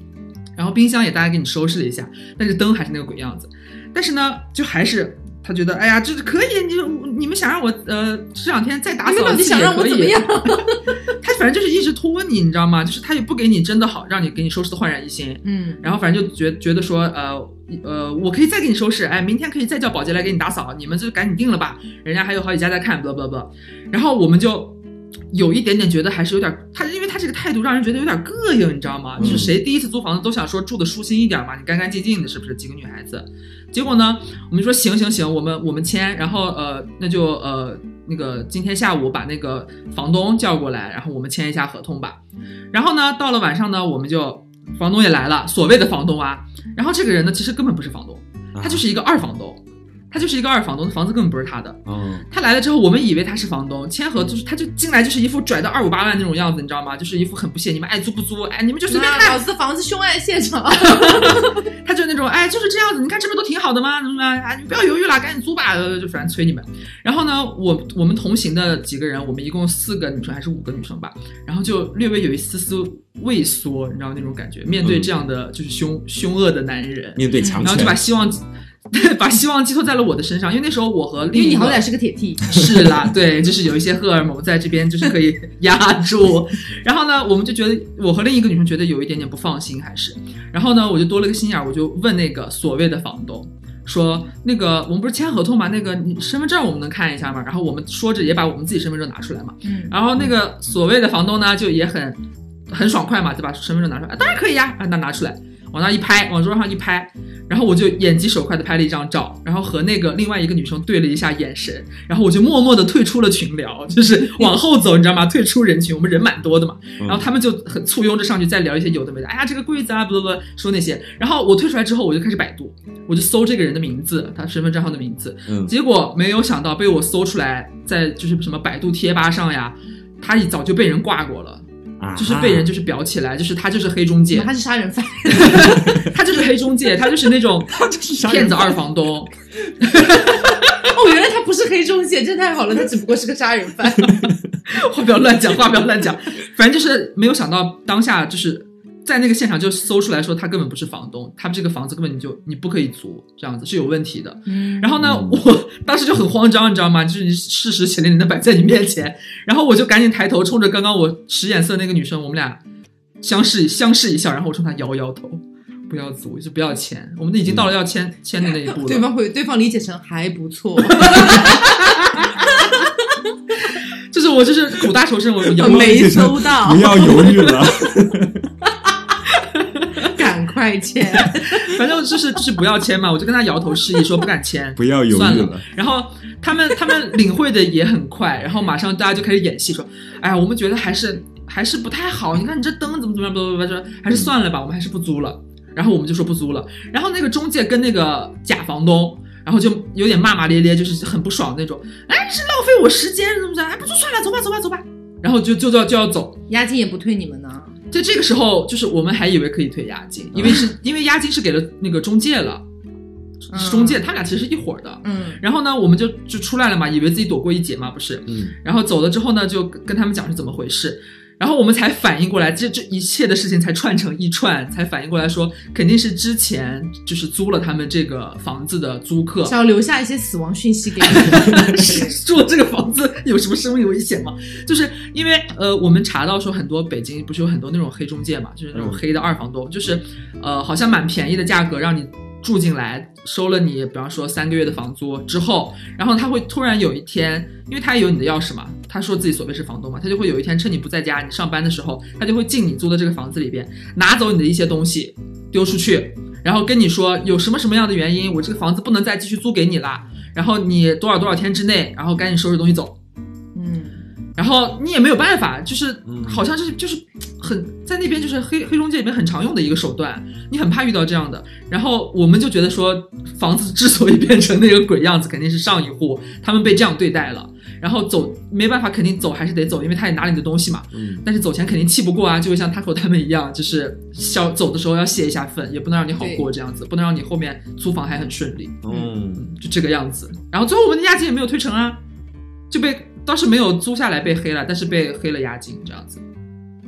然后冰箱也大概给你收拾了一下，但是灯还是那个鬼样子。但是呢，就还是他觉得，哎呀，这是可以，你你们想让我呃这两天再打扫一次也想让我可以怎么样？他反正就是一直拖你，你知道吗？就是他也不给你真的好，让你给你收拾的焕然一新。嗯，然后反正就觉觉得说，呃呃，我可以再给你收拾，哎，明天可以再叫保洁来给你打扫，你们就赶紧定了吧，人家还有好几家在看，blah blah blah。然后我们就有一点点觉得还是有点，他因为他这个态度让人觉得有点膈应，你知道吗？嗯就是谁第一次租房子都想说住的舒心一点嘛，你干干净净的，是不是？几个女孩子，结果呢，我们说行行行，我们我们签，然后呃，那就呃那个今天下午把那个房东叫过来，然后我们签一下合同吧。然后呢，到了晚上呢，我们就房东也来了，所谓的房东啊。然后这个人呢，其实根本不是房东，他就是一个二房东，他就是一个二房东，房子根本不是他的。嗯，他来了之后，我们以为他是房东，签合就是他就进来就是一副拽到二五八万那种样子，你知道吗？就是一副很不屑，你们爱租不租？哎，你们就随便看那老。子房子凶案现场，他就那种，哎，就是这样子，你看这不都挺好的吗？怎么怎么样？哎，你不要犹豫了，赶紧租吧，呃就反正催你们。然后呢，我我们同行的几个人，我们一共四个女生还是五个女生吧，然后就略微有一丝丝畏缩，你知道那种感觉，面对这样的就是凶凶恶的男人，面对强权然后就把，希望 把希望寄托在了我的身上，因为那时候我和因另一个为你好歹是个铁 T，，是啦，对，就是有一些荷尔蒙在这边，就是可以压住。然后呢，我们就觉得我和另一个女生觉得有一点点不放心，还是，然后呢，我就多了个心眼儿，我就问那个所谓的房东。说那个我们不是签合同吗？那个你身份证我们能看一下吗？然后我们说着也把我们自己身份证拿出来嘛。嗯，然后那个所谓的房东呢，就也很很爽快嘛，就把身份证拿出来，啊、当然可以呀，啊，那拿出来，往那一拍，往桌上一拍，然后我就眼疾手快的拍了一张照，然后和那个另外一个女生对了一下眼神，然后我就默默的退出了群聊，就是往后走，你知道吗？退出人群，我们人蛮多的嘛，嗯。然后他们就很簇拥着上去再聊一些有的没的，哎呀这个柜子啊，不不不，说那些，然后我退出来之后，我就开始百度，我就搜这个人的名字，他身份证号的名字，嗯，结果没有想到被我搜出来，在就是什么百度贴吧上呀，他早就被人挂过了，啊就是被人就是裱起来，就是他就是黑中介，他是杀人犯，他就是黑中介，他就是那种 就是骗子二房东。哦，原来他不是黑中介，这太好了，他只不过是个杀人犯。话不要乱讲，话不要乱讲。反正就是没有想到当下就是在那个现场就搜出来说他根本不是房东，他这个房子根本你就你不可以租，这样子是有问题的。嗯然后呢，嗯我当时就很慌张，你知道吗？就是你事实血淋淋的摆在你面前，然后我就赶紧抬头冲着刚刚我使眼色那个女生，我们俩相视相视一笑，然后我冲她摇摇头，不要租，就不要签，我们已经到了要签签的那一步了。对方会对方理解成还不错，就是我就是苦大仇深，我摇我没收到不，要犹豫了。签。反正就是就是不要签嘛，我就跟他摇头示意说不敢签，不要犹豫算了了。然后他们他们领会的也很快，然后马上大家就开始演戏说，哎呀，我们觉得还是还是不太好，你看你这灯怎么怎么样，不不不，说还是算了吧，我们还是不租了。然后我们就说不租了，然后那个中介跟那个假房东。然后就有点骂骂咧咧，就是很不爽那种。哎，是浪费我时间，怎么怎么？哎，不租算了，走吧，走吧，走吧。然后就就要就要走，押金也不退你们呢，在这个时候，就是我们还以为可以退押金，因为是因为押金是给了那个中介了，嗯是中介他俩其实是一伙的。嗯然后呢，我们就就出来了嘛，以为自己躲过一劫嘛，不是？嗯，然后走了之后呢，就跟他们讲是怎么回事，然后我们才反应过来，这这一切的事情才串成一串，才反应过来说，肯定是之前就是租了他们这个房子的租客想要留下一些死亡讯息给你们。住了这个房子有什么生命危险吗？就是因为呃，我们查到说很多北京不是有很多那种黑中介嘛，就是那种嗯黑的二房东，就是呃，好像蛮便宜的价格让你住进来，收了你比方说三个月的房租之后，然后他会突然有一天，因为他有你的钥匙嘛，他说自己所谓是房东嘛，他就会有一天趁你不在家，你上班的时候，他就会进你租的这个房子里边，拿走你的一些东西，丢出去。然后跟你说有什么什么样的原因，我这个房子不能再继续租给你啦。然后你多少多少天之内，然后赶紧收拾东西走。嗯，然后你也没有办法，就是嗯好像就是就是很在那边就是黑黑中介里面很常用的一个手段，你很怕遇到这样的。然后我们就觉得说，房子之所以变成那个鬼样子，肯定是上一户他们被这样对待了。然后走没办法，肯定走还是得走，因为他也拿了你的东西嘛。嗯但是走前肯定气不过啊，就会像 Taco 他们一样，就是消走的时候要泄一下愤，也不能让你好过这样子，不能让你后面租房还很顺利。嗯，就这个样子。然后最后我们的押金也没有退成啊，就被当时没有租下来被黑了，但是被黑了押金这样子，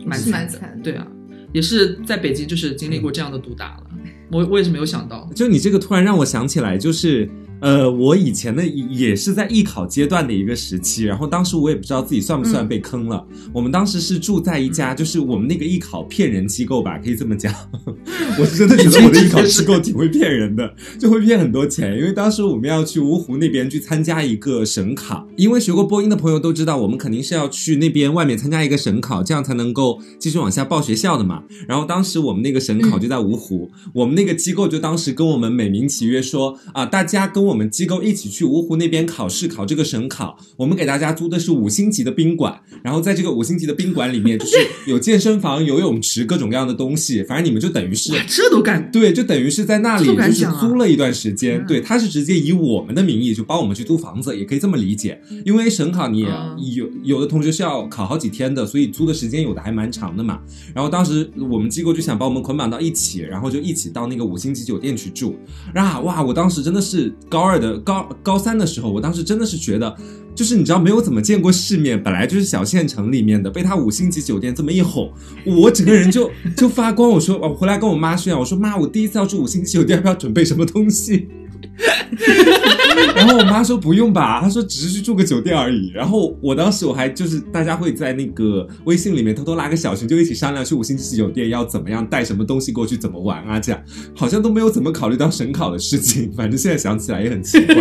蛮是蛮惨的。惨的。对啊，也是在北京就是经历过这样的毒打了，我我也是没有想到。就你这个突然让我想起来，就是呃，我以前的也是在艺考阶段的一个时期，然后当时我也不知道自己算不算被坑了。我们当时是住在一家，就是我们那个艺考骗人机构吧，可以这么讲。我是真的觉得我的艺考机构挺会骗人的，就会骗很多钱。因为当时我们要去芜湖那边去参加一个省考，因为学过播音的朋友都知道，我们肯定是要去那边外面参加一个省考，这样才能够继续往下报学校的嘛。然后当时我们那个省考就在芜湖，我们那个机构就当时跟我们美名其曰说啊，大家跟我们机构一起去芜湖那边考试，考这个省考。我们给大家租的是五星级的宾馆，然后在这个五星级的宾馆里面，就是有健身房、游泳池，各种各样的东西。反正你们就等于是，这都敢对，就等于是在那里就是租了一段时间。嗯对，他是直接以我们的名义就帮我们去租房子，也可以这么理解。因为省考你也嗯有有的同学是要考好几天的，所以租的时间有的还蛮长的嘛。然后当时我们机构就想把我们捆绑到一起，然后就一起到那个五星级酒店去住。啊，哇！我当时真的是高二的高高三的时候，我当时真的是觉得。就是你知道没有怎么见过世面，本来就是小县城里面的，被他五星级酒店这么一哄，我整个人就 就发光。我说我回来跟我妈炫耀，我说妈，我第一次要住五星级酒店，要不要准备什么东西？然后我妈说不用吧，她说只是去住个酒店而已。然后我当时我还就是大家会在那个微信里面偷偷拉个小群，就一起商量去五星级酒店要怎么样带什么东西过去，怎么玩啊，这样好像都没有怎么考虑到省考的事情。反正现在想起来也很奇怪。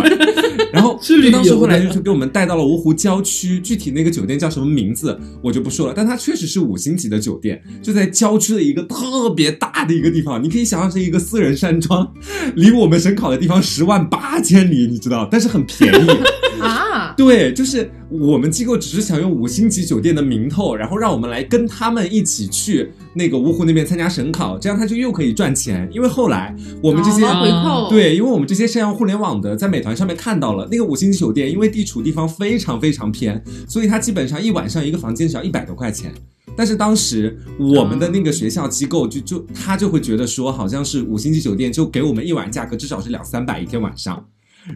然后是旅游的当时后来就是给我们带到了芜湖郊区，具体那个酒店叫什么名字我就不说了，但它确实是五星级的酒店，就在郊区的一个特别大的一个地方，你可以想象是一个私人山庄，离我们省考的地方十万八千里，你知道，但是很便宜。啊，对，就是我们机构只是想用五星级酒店的名头，然后让我们来跟他们一起去那个芜湖那边参加省考，这样他就又可以赚钱。因为后来我们这些、哦回扣，，对，因为我们这些上要互联网的，在美团上面看到了那个五星级酒店，因为地处地方非常非常偏，所以它基本上一晚上一个房间只要一百多块钱。但是当时我们的那个学校机构就就他就会觉得说，好像是五星级酒店就给我们一晚价格至少是两三百一天晚上，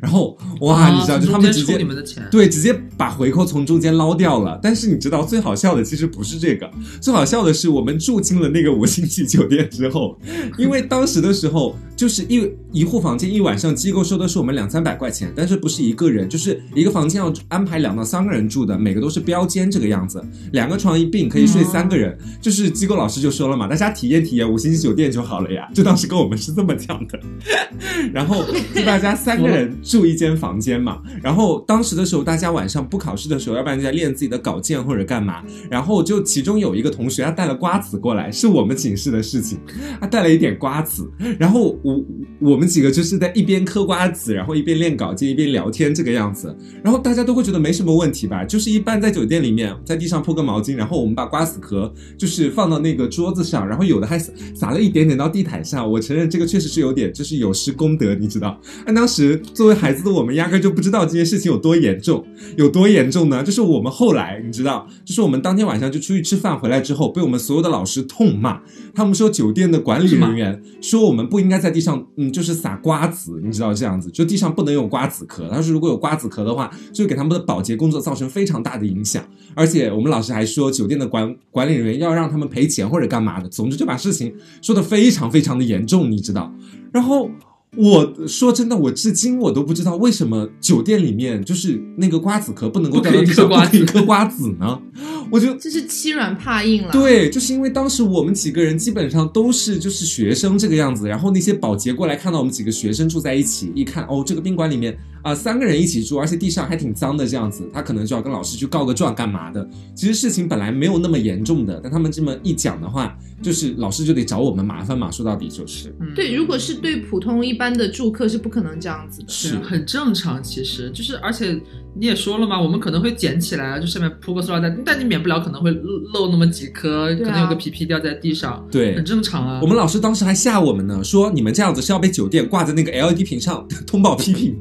然后哇，啊你知道，就他们直接你们的钱，对，直接把回扣从中间捞掉了。但是你知道最好笑的其实不是这个，最好笑的是我们住进了那个五星级酒店之后，因为当时的时候就是一一户房间一晚上机构收的是我们两三百块钱，但是不是一个人，就是一个房间要安排两到三个人住的，每个都是标间这个样子，两个床一并可以睡三个人。就是机构老师就说了嘛，大家体验体验五星级酒店就好了呀，就当时跟我们是这么讲的。然后就大家三个人住一间房间嘛。然后当时的时候，大家晚上不考试的时候，要不然就在练自己的稿件或者干嘛。然后就其中有一个同学，他带了瓜子过来，是我们寝室的事情，他带了一点瓜子。然后我我们几个就是在一边嗑瓜子，然后一边练稿件，一边聊天这个样子。然后大家都会觉得没什么问题吧，就是一般在酒店里面，在地上铺个毛巾，然后我们把瓜子壳就是放到那个桌子上，然后有的还撒了一点点到地毯上。我承认这个确实是有点就是有失公德，你知道。但当时做作为孩子的我们，压根就不知道这件事情有多严重，有多严重呢？就是我们后来你知道，就是我们当天晚上就出去吃饭回来之后，被我们所有的老师痛骂。他们说酒店的管理人员说我们不应该在地上，嗯，就是撒瓜子，你知道这样子，就地上不能有瓜子壳。他说如果有瓜子壳的话，就会给他们的保洁工作造成非常大的影响。而且我们老师还说，酒店的管管理人员要让他们赔钱或者干嘛的，总之就把事情说的非常非常的严重，你知道。然后我说真的，我至今我都不知道为什么酒店里面就是那个瓜子壳不能够掉到地上，不可以嗑瓜子不可以嗑瓜子呢？我就这是欺软怕硬了。，对，就是因为当时我们几个人基本上都是就是学生这个样子，然后那些保洁过来看到我们几个学生住在一起，一看哦，这个宾馆里面啊、三个人一起住，而且地上还挺脏的这样子，他可能就要跟老师去告个状干嘛的。其实事情本来没有那么严重的，但他们这么一讲的话，就是老师就得找我们麻烦嘛。说到底就是，嗯对，如果是对普通一般的住客是不可能这样子的。是是很正常，其实就是，而且你也说了嘛，我们可能会捡起来，就上面铺个塑料袋，但你免不了可能会漏那么几颗，啊可能有个皮皮掉在地上，对很正常啊。我们老师当时还吓我们呢，说你们这样子是要被酒店挂在那个 LED 屏上 通报批评，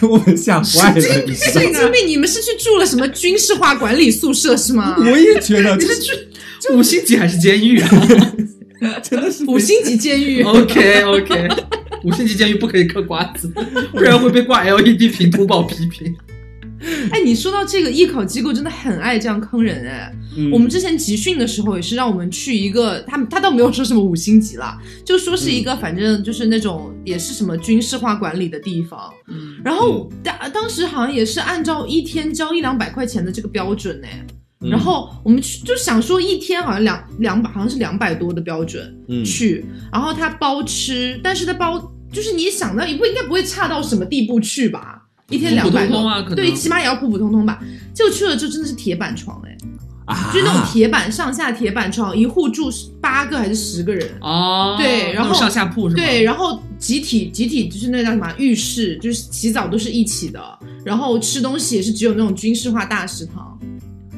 给 我们吓坏了，你知道神经病！你们是去住了什么军事化管理宿舍是吗？我也觉得，你就是是去五星级还是监狱啊 真的是五星级监狱。？OK OK，五星级监狱不可以嗑瓜子，不然会被挂 LED 屏通报批评。哎，你说到这个艺考机构，真的很爱这样坑人哎。嗯我们之前集训的时候也是让我们去一个，他们他倒没有说什么五星级啦，就说是一个反正就是那种也是什么军事化管理的地方。嗯，然后当当时好像也是按照一天交一两百块钱的这个标准哎。嗯然后我们去就想说一天好像两两百好像是两百多的标准，嗯去，然后他包吃，但是他包就是你想到也不应该不会差到什么地步去吧？一天两百对，起码也要普普通通吧。就去了就真的是铁板床哎，啊，就是那种铁板上下铁板床，一户住八个还是十个人？哦，对然后上下铺是吧？对，然后集体集体就是那叫什么浴室，就是洗澡都是一起的，然后吃东西也是只有那种军事化大食堂，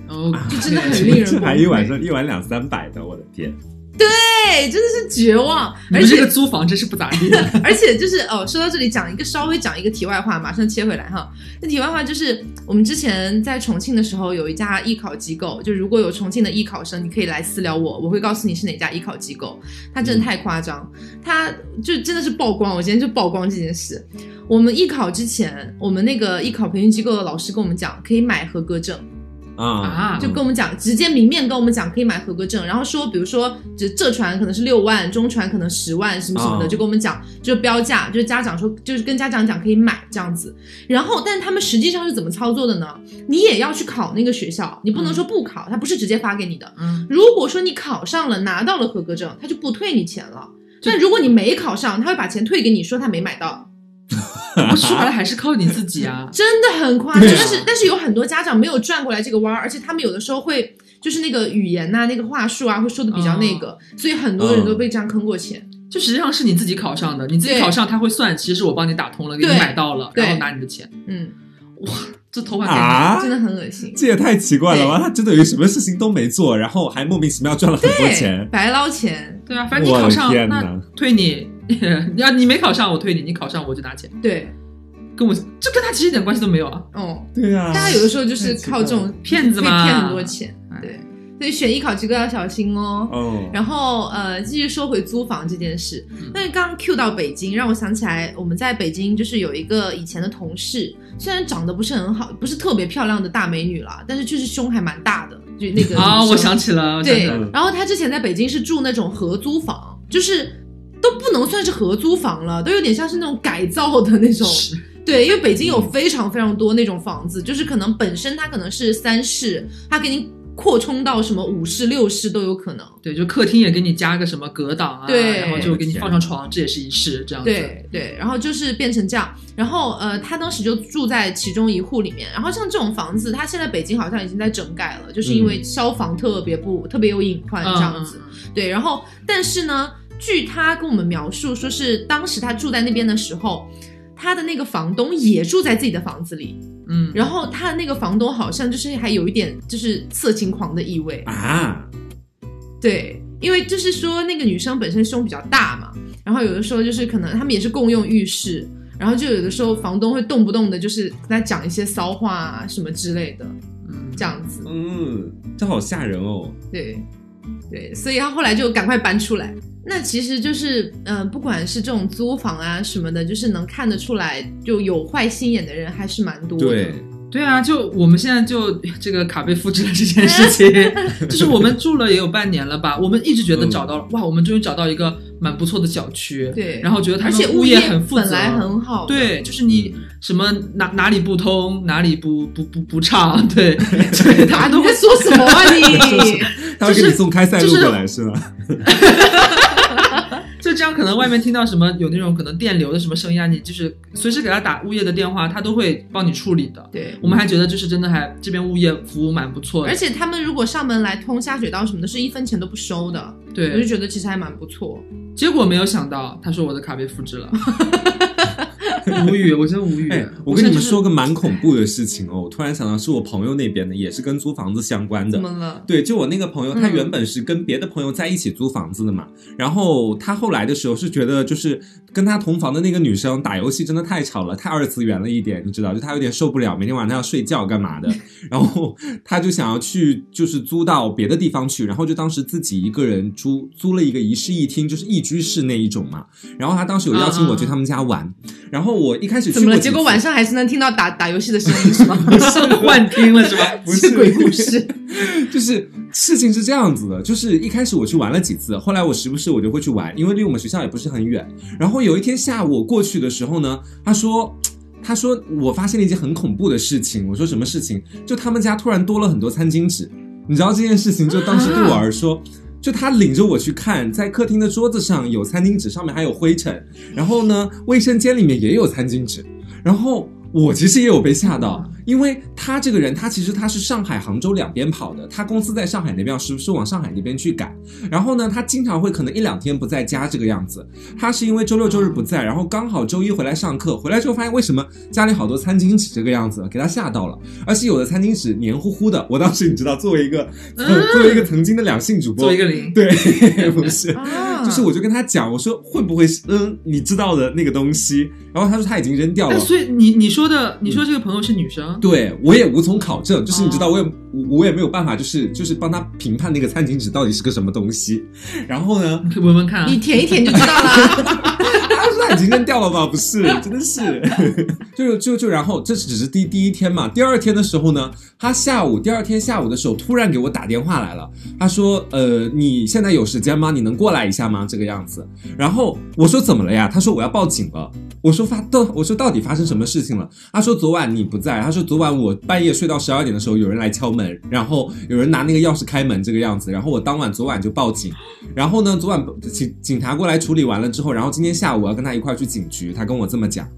哦，就真的很令人 这还一晚上一晚两三百的，我的天！对，真的是绝望，而且这个租房真是不咋地。而且就是哦，说到这里讲一个稍微讲一个题外话，马上切回来哈。那题外话就是我们之前在重庆的时候有一家艺考机构，就如果有重庆的艺考生，你可以来私聊我，我会告诉你是哪家艺考机构。他真的太夸张，他就真的是曝光。我今天就曝光这件事。我们艺考之前，我们那个艺考培训机构的老师跟我们讲，可以买合格证。啊啊就跟我们讲，直接明面跟我们讲可以买合格证，然后说，比如说这这船可能是六万，中船可能十万，什么什么的，哦就跟我们讲，就是标价，就是家长说，就是跟家长讲可以买这样子。然后，但他们实际上是怎么操作的呢？你也要去考那个学校，你不能说不考，他不是直接发给你的。嗯，如果说你考上了，拿到了合格证，他就不退你钱了。就但如果你没考上，他会把钱退给你，说他没买到。我说白了还是靠你自己啊。真的很夸张。啊但是但是有很多家长没有转过来这个弯儿，而且他们有的时候会就是那个语言呐、那个话术啊，会说的比较那个，所以很多人都被这样坑过钱。就实际上是你自己考上的，你自己考上他会算，其实是我帮你打通了，给你买到了，然后拿你的钱。嗯，哇这头发真的很恶心。这也太奇怪了吧！他真的有什么事情都没做，然后还莫名其妙赚了很多钱，。白捞钱。对啊，反正你考上那退你，你要你没考上我退你，你考上我就拿钱，对，跟我这跟他其实一点关系都没有啊。哦，对啊，大家有的时候就是靠这种骗子嘛骗很多钱哎。对，所以选艺考机构要小心哦。哦，然后呃，继续说回租房这件事嗯，那刚刚 Q 到北京，让我想起来我们在北京就是有一个以前的同事，虽然长得不是很好，不是特别漂亮的大美女了，但是确实胸还蛮大的，就那个啊，女生我想起了，我想起对然后她之前在北京是住那种合租房，就是都不能算是合租房了，都有点像是那种改造的那种。对，因为北京有非常非常多那种房子，就是可能本身它可能是三室，它给你扩充到什么五室六室都有可能。对，就客厅也给你加个什么隔挡啊，对然后就给你放上床，这也是一室这样子。对对，然后就是变成这样，然后呃，他当时就住在其中一户里面，然后像这种房子，它现在北京好像已经在整改了，就是因为消防特别不、特别有隐患这样子。对，然后但是呢，据他跟我们描述，说是当时他住在那边的时候，他的那个房东也住在自己的房子里，嗯，然后他的那个房东好像就是还有一点就是色情狂的意味，啊，对，因为就是说那个女生本身胸比较大嘛，然后有的时候就是可能他们也是共用浴室。然后就有的时候房东会动不动的就是跟他讲一些骚话啊什么之类的，嗯这样子。嗯，这好吓人哦。对，对，所以他后来就赶快搬出来。那其实就是，嗯、不管是这种租房啊什么的，就是能看得出来，就有坏心眼的人还是蛮多的。对，对啊，就我们现在就这个卡被复制了这件事情，就是我们住了也有半年了吧，我们一直觉得找到了，哇，我们终于找到一个蛮不错的小区，对然后觉得他们物业很负责，本来很好，对，就是你什么哪哪里不通，哪里不不不不畅，对，对，大家都会你在说什么啊你？他会给你送开塞露过来是吗？就这样，可能外面听到什么有那种可能电流的什么声音啊，你就是随时给他打物业的电话，他都会帮你处理的。对。我们还觉得就是真的还这边物业服务蛮不错的，而且他们如果上门来通下水道什么的，是一分钱都不收的，对我就，觉得其实还蛮不错。结果没有想到，他说我的卡被复制了，无语，我真无语。哎，我跟你们说个蛮恐怖的事情哦，我突然想到是我朋友那边的，也是跟租房子相关的怎。么了？对，就我那个朋友，他嗯原本是跟别的朋友在一起租房子的嘛，然后他后来的时候是觉得，就是跟他同房的那个女生打游戏真的太吵了，太二次元了一点，你知道，就他有点受不了，每天晚上要睡觉干嘛的，然后他就想要去，就是租到别的地方去，然后就当时自己一个人租租了一个一室一厅，就是一居室那一种嘛，然后他当时有邀请我去他们家玩，然后我一开始去怎么了？结果晚上还是能听到打打游戏的声音是吗？上 幻听了是吧？不是鬼故事。就是事情是这样子的，就是一开始我去玩了几次，后来我时不时我就会去玩，因为离我们学校也不是很远。然后有一天下午我过去的时候呢，他说。他说：“我发现了一件很恐怖的事情。”我说：“什么事情？就他们家突然多了很多餐巾纸。你知道这件事情，就当时对我而说，就他领着我去看，在客厅的桌子上有餐巾纸，上面还有灰尘。然后呢，卫生间里面也有餐巾纸。然后我其实也有被吓到，因为他这个人，他其实他是上海、杭州两边跑的，他公司在上海那边，是不是往上海那边去赶。然后呢，他经常会可能一两天不在家这个样子。他是因为周六周日不在，然后刚好周一回来上课，回来之后发现为什么家里好多餐巾纸这个样子，给他吓到了。而且有的餐巾纸黏糊糊的，我当时你知道，作为一个、作为一个曾经的两性主播，做一个零，对，不是。啊就是我就跟他讲，我说会不会是嗯你知道的那个东西，然后他说他已经扔掉了哎，。所以你你说的，你说这个朋友是女生，对我也无从考证，就是你知道，哦我也我也没有办法，就是就是帮他评判那个餐巾纸到底是个什么东西。然后呢，你可以闻闻看啊你。舔一舔就知道了。他说他已经扔掉了吧？不是，真的是，就就就然后这只是第第一天嘛，第二天的时候呢，他下午第二天下午的时候突然给我打电话来了，他说呃你现在有时间吗？你能过来一下吗？这个样子，然后我说怎么了呀？他说我要报警了。我说发到我说到底发生什么事情了？他说昨晚你不在，他说昨晚我半夜睡到十二点的时候有人来敲门，然后有人拿那个钥匙开门这个样子，然后我当晚昨晚就报警，然后呢昨晚警警察过来处理完了之后，然后今天下午我要跟他一块去警局，他跟我这么讲，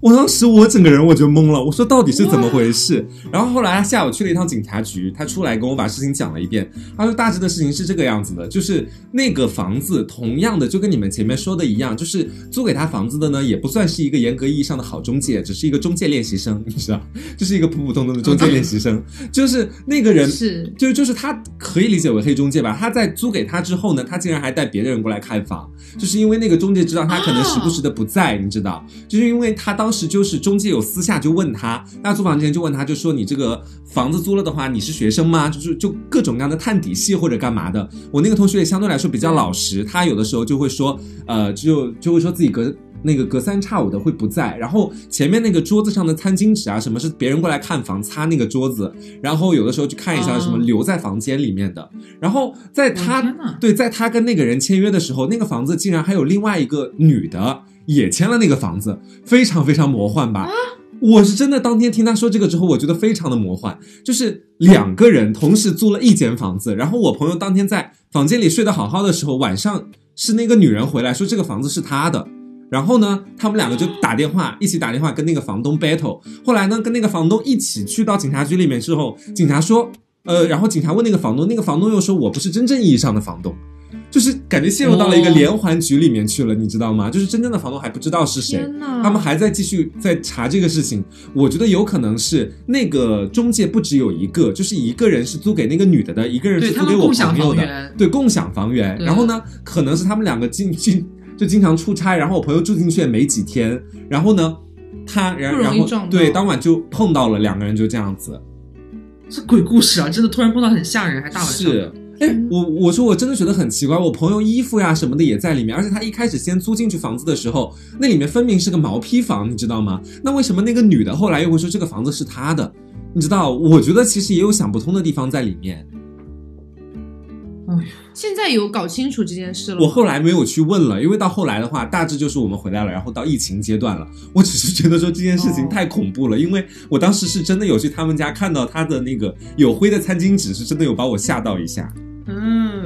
我当时我整个人我就懵了，我说到底是怎么回事？然后后来他下午去了一趟警察局，他出来跟我把事情讲了一遍，他说大致的事情是这个样子的，就是那个房子同样的就跟你们前面说的一样，就是租给他房子的呢也不算是一个严格意义上的好中介，只是一个中介练习生，你知道，就是一个普普通通的中介练习生，就是那个人 是就就是他可以理解为黑中介吧。他在租给他之后呢，他竟然还带别的人过来看房，就是因为那个中介知道他可能时不时的不在，你知道，就是因为他当时就是中介有私下就问他，那租房之前就问他，就说你这个房子租了的话，你是学生吗？就是就各种各样的探底细或者干嘛的。我那个同学也相对来说比较老实，他有的时候就会说，呃，就就会说自己隔。那个隔三差五的会不在，然后前面那个桌子上的餐巾纸啊，什么是别人过来看房擦那个桌子，然后有的时候去看一下什么留在房间里面的，然后在他对，在他跟那个人签约的时候，那个房子竟然还有另外一个女的也签了那个房子，非常非常魔幻吧。我是真的当天听他说这个之后，我觉得非常的魔幻，就是两个人同时租了一间房子，然后我朋友当天在房间里睡得好好的时候，晚上是那个女人回来说这个房子是她的，然后呢，他们两个就打电话，一起打电话跟那个房东 battle。后来呢，跟那个房东一起去到警察局里面之后，警察说，呃，然后警察问那个房东，那个房东又说我不是真正意义上的房东，就是感觉陷入到了一个哦连环局里面去了，你知道吗？就是真正的房东还不知道是谁，他们还在继续在查这个事情。我觉得有可能是那个中介不只有一个，就是一个人是租给那个女的的，一个人是租给我朋友的，对，共享房源。然后呢，可能是他们两个经经就经常出差，然后我朋友住进去也没几天，然后呢，他然然后对当晚就碰到了两个人就这样子，这鬼故事啊！真的突然碰到很吓人，还大晚上是的。。哎，我我说我真的觉得很奇怪，我朋友衣服呀什么的也在里面，而且他一开始先租进去房子的时候，那里面分明是个毛坯房，你知道吗？那为什么那个女的后来又会说这个房子是她的？你知道，我觉得其实也有想不通的地方在里面。现在有搞清楚这件事了吗。我后来没有去问了，因为到后来的话，大致就是我们回来了，然后到疫情阶段了。我只是觉得说这件事情哦太恐怖了，因为我当时是真的有去他们家看到他的那个有灰的餐巾纸，是真的有把我吓到一下。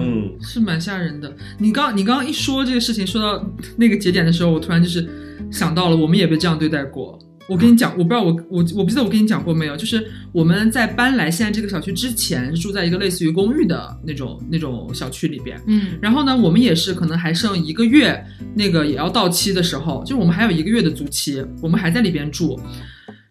嗯嗯是蛮吓人的。你刚你刚刚一说这个事情，说到那个节点的时候，我突然就是想到了，我们也被这样对待过。我跟你讲，我不知道我我我不记得我跟你讲过没有，就是我们在搬来现在这个小区之前，住在一个类似于公寓的那种那种小区里边。嗯，然后呢，我们也是可能还剩一个月，那个也要到期的时候，就我们还有一个月的租期，我们还在里边住，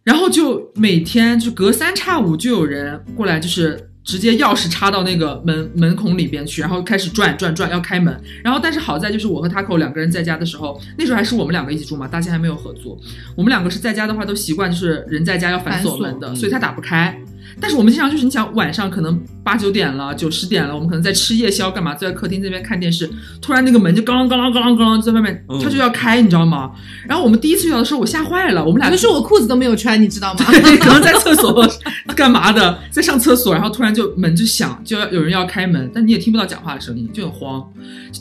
然后就每天就隔三差五就有人过来，就是直接钥匙插到那个门门孔里边去，然后开始转转转要开门。然后但是好在就是我和 Taco 两个人在家的时候，那时候还是我们两个一起住嘛，大家还没有合租。我们两个是在家的话都习惯就是人在家要反锁门的，所以他打不开。但是我们经常就是你想晚上可能八九点了，九十点了，我们可能在吃夜宵干嘛，坐在客厅这边看电视，突然那个门就咣啷咣啷咣啷咣啷在外面，它就要开，你知道吗？然后我们第一次遇到的时候，我吓坏了，我们俩可是我裤子都没有穿，你知道吗？可能在厕所干嘛的，在上厕所，然后突然就门就响，就要有人要开门，但你也听不到讲话的声音，就很慌。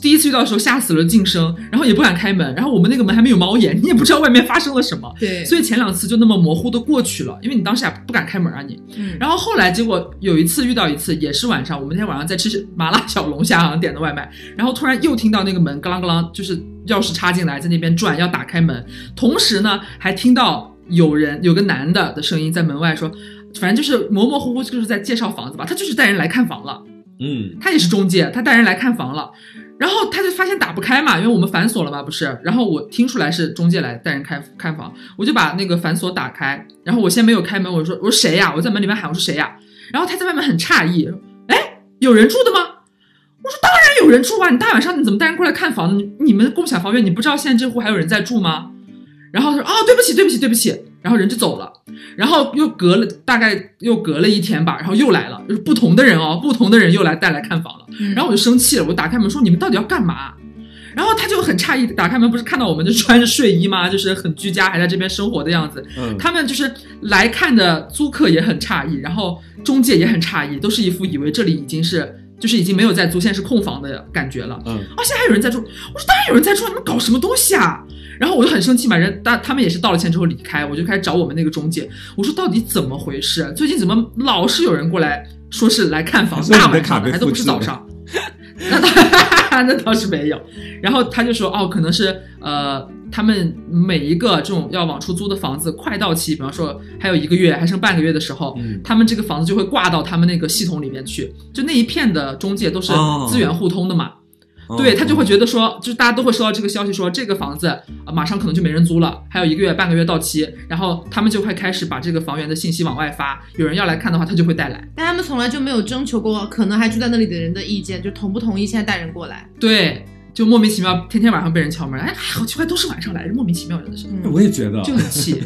第一次遇到的时候吓死了，噤声，然后也不敢开门，然后我们那个门还没有猫眼，你也不知道外面发生了什么。对，所以前两次就那么模糊的过去了，因为你当时还不敢开门啊你。嗯，然后后来结果有一次遇到一次，也是晚上，我们那天晚上在吃麻辣小龙虾，好像点的外卖，然后突然又听到那个门咯啷咯啷，就是钥匙插进来，在那边转，要打开门，同时呢还听到有人有个男的的声音在门外说，反正就是模模糊糊就是在介绍房子吧，他就是带人来看房了。嗯。他也是中介，他带人来看房了，然后他就发现打不开嘛，因为我们反锁了嘛，不是？然后我听出来是中介来带人看看房，我就把那个反锁打开，然后我先没有开门，我说我说谁呀？我在门里面喊我说谁呀？然后他在外面很诧异，哎，有人住的吗？我说当然有人住啊，你大晚上你怎么带人过来看房？你你们共享房源，你不知道现在这户还有人在住吗？然后他说哦，对不起，对不起，对不起，然后人就走了。然后又隔了大概又隔了一天吧，然后又来了，就是不同的人哦，不同的人又来带来看房了。嗯然后我就生气了，我打开门说你们到底要干嘛？然后他就很诧异，打开门不是看到我们就穿着睡衣吗？就是很居家，还在这边生活的样子。嗯，他们就是来看的租客也很诧异，然后中介也很诧异，都是一副以为这里已经是就是已经没有在租，现在是空房的感觉了。嗯，而且还有人在住，我说当然有人在住，你们搞什么东西啊？然后我就很生气嘛，人但他们也是道了歉之后离开，我就开始找我们那个中介，我说到底怎么回事？最近怎么老是有人过来说是来看房，大晚上的还都不是早上。那倒 那倒是没有，然后他就说哦，可能是呃，他们每一个这种要往出租的房子快到期，比方说还有一个月，还剩半个月的时候，嗯。他们这个房子就会挂到他们那个系统里面去，就那一片的中介都是哦。资源互通的嘛。哦对他就会觉得说，就是大家都会收到这个消息说，这个房子啊马上可能就没人租了，还有一个月半个月到期，然后他们就会开始把这个房源的信息往外发，有人要来看的话，他就会带来。但他们从来就没有征求过可能还住在那里的人的意见，就同不同意现在带人过来。对，就莫名其妙，天天晚上被人敲门，哎，好奇怪，都是晚上来，莫名其妙，真的是，嗯，我也觉得，就很气。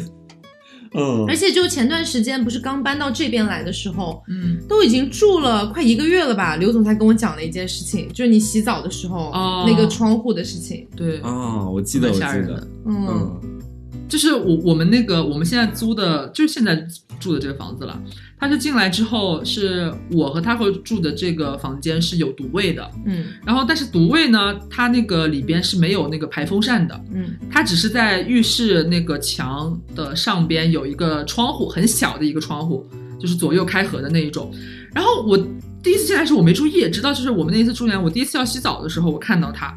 嗯而，且就前段时间不是刚搬到这边来的时候，嗯，都已经住了快一个月了吧？刘总才跟我讲了一件事情，就是你洗澡的时候、哦那个窗户的事情。对，哦，我记得，我记得，。嗯，嗯就是我我们那个我们现在租的，就是现在住的这个房子了。他是进来之后，是我和他会住的这个房间是有独卫的，嗯然后但是独卫呢，它那个里边是没有那个排风扇的，嗯它只是在浴室那个墙的上边有一个窗户，很小的一个窗户，就是左右开合的那一种。然后我第一次进来的时候我没注意，直到就是我们那一次住进来，我第一次要洗澡的时候，我看到它，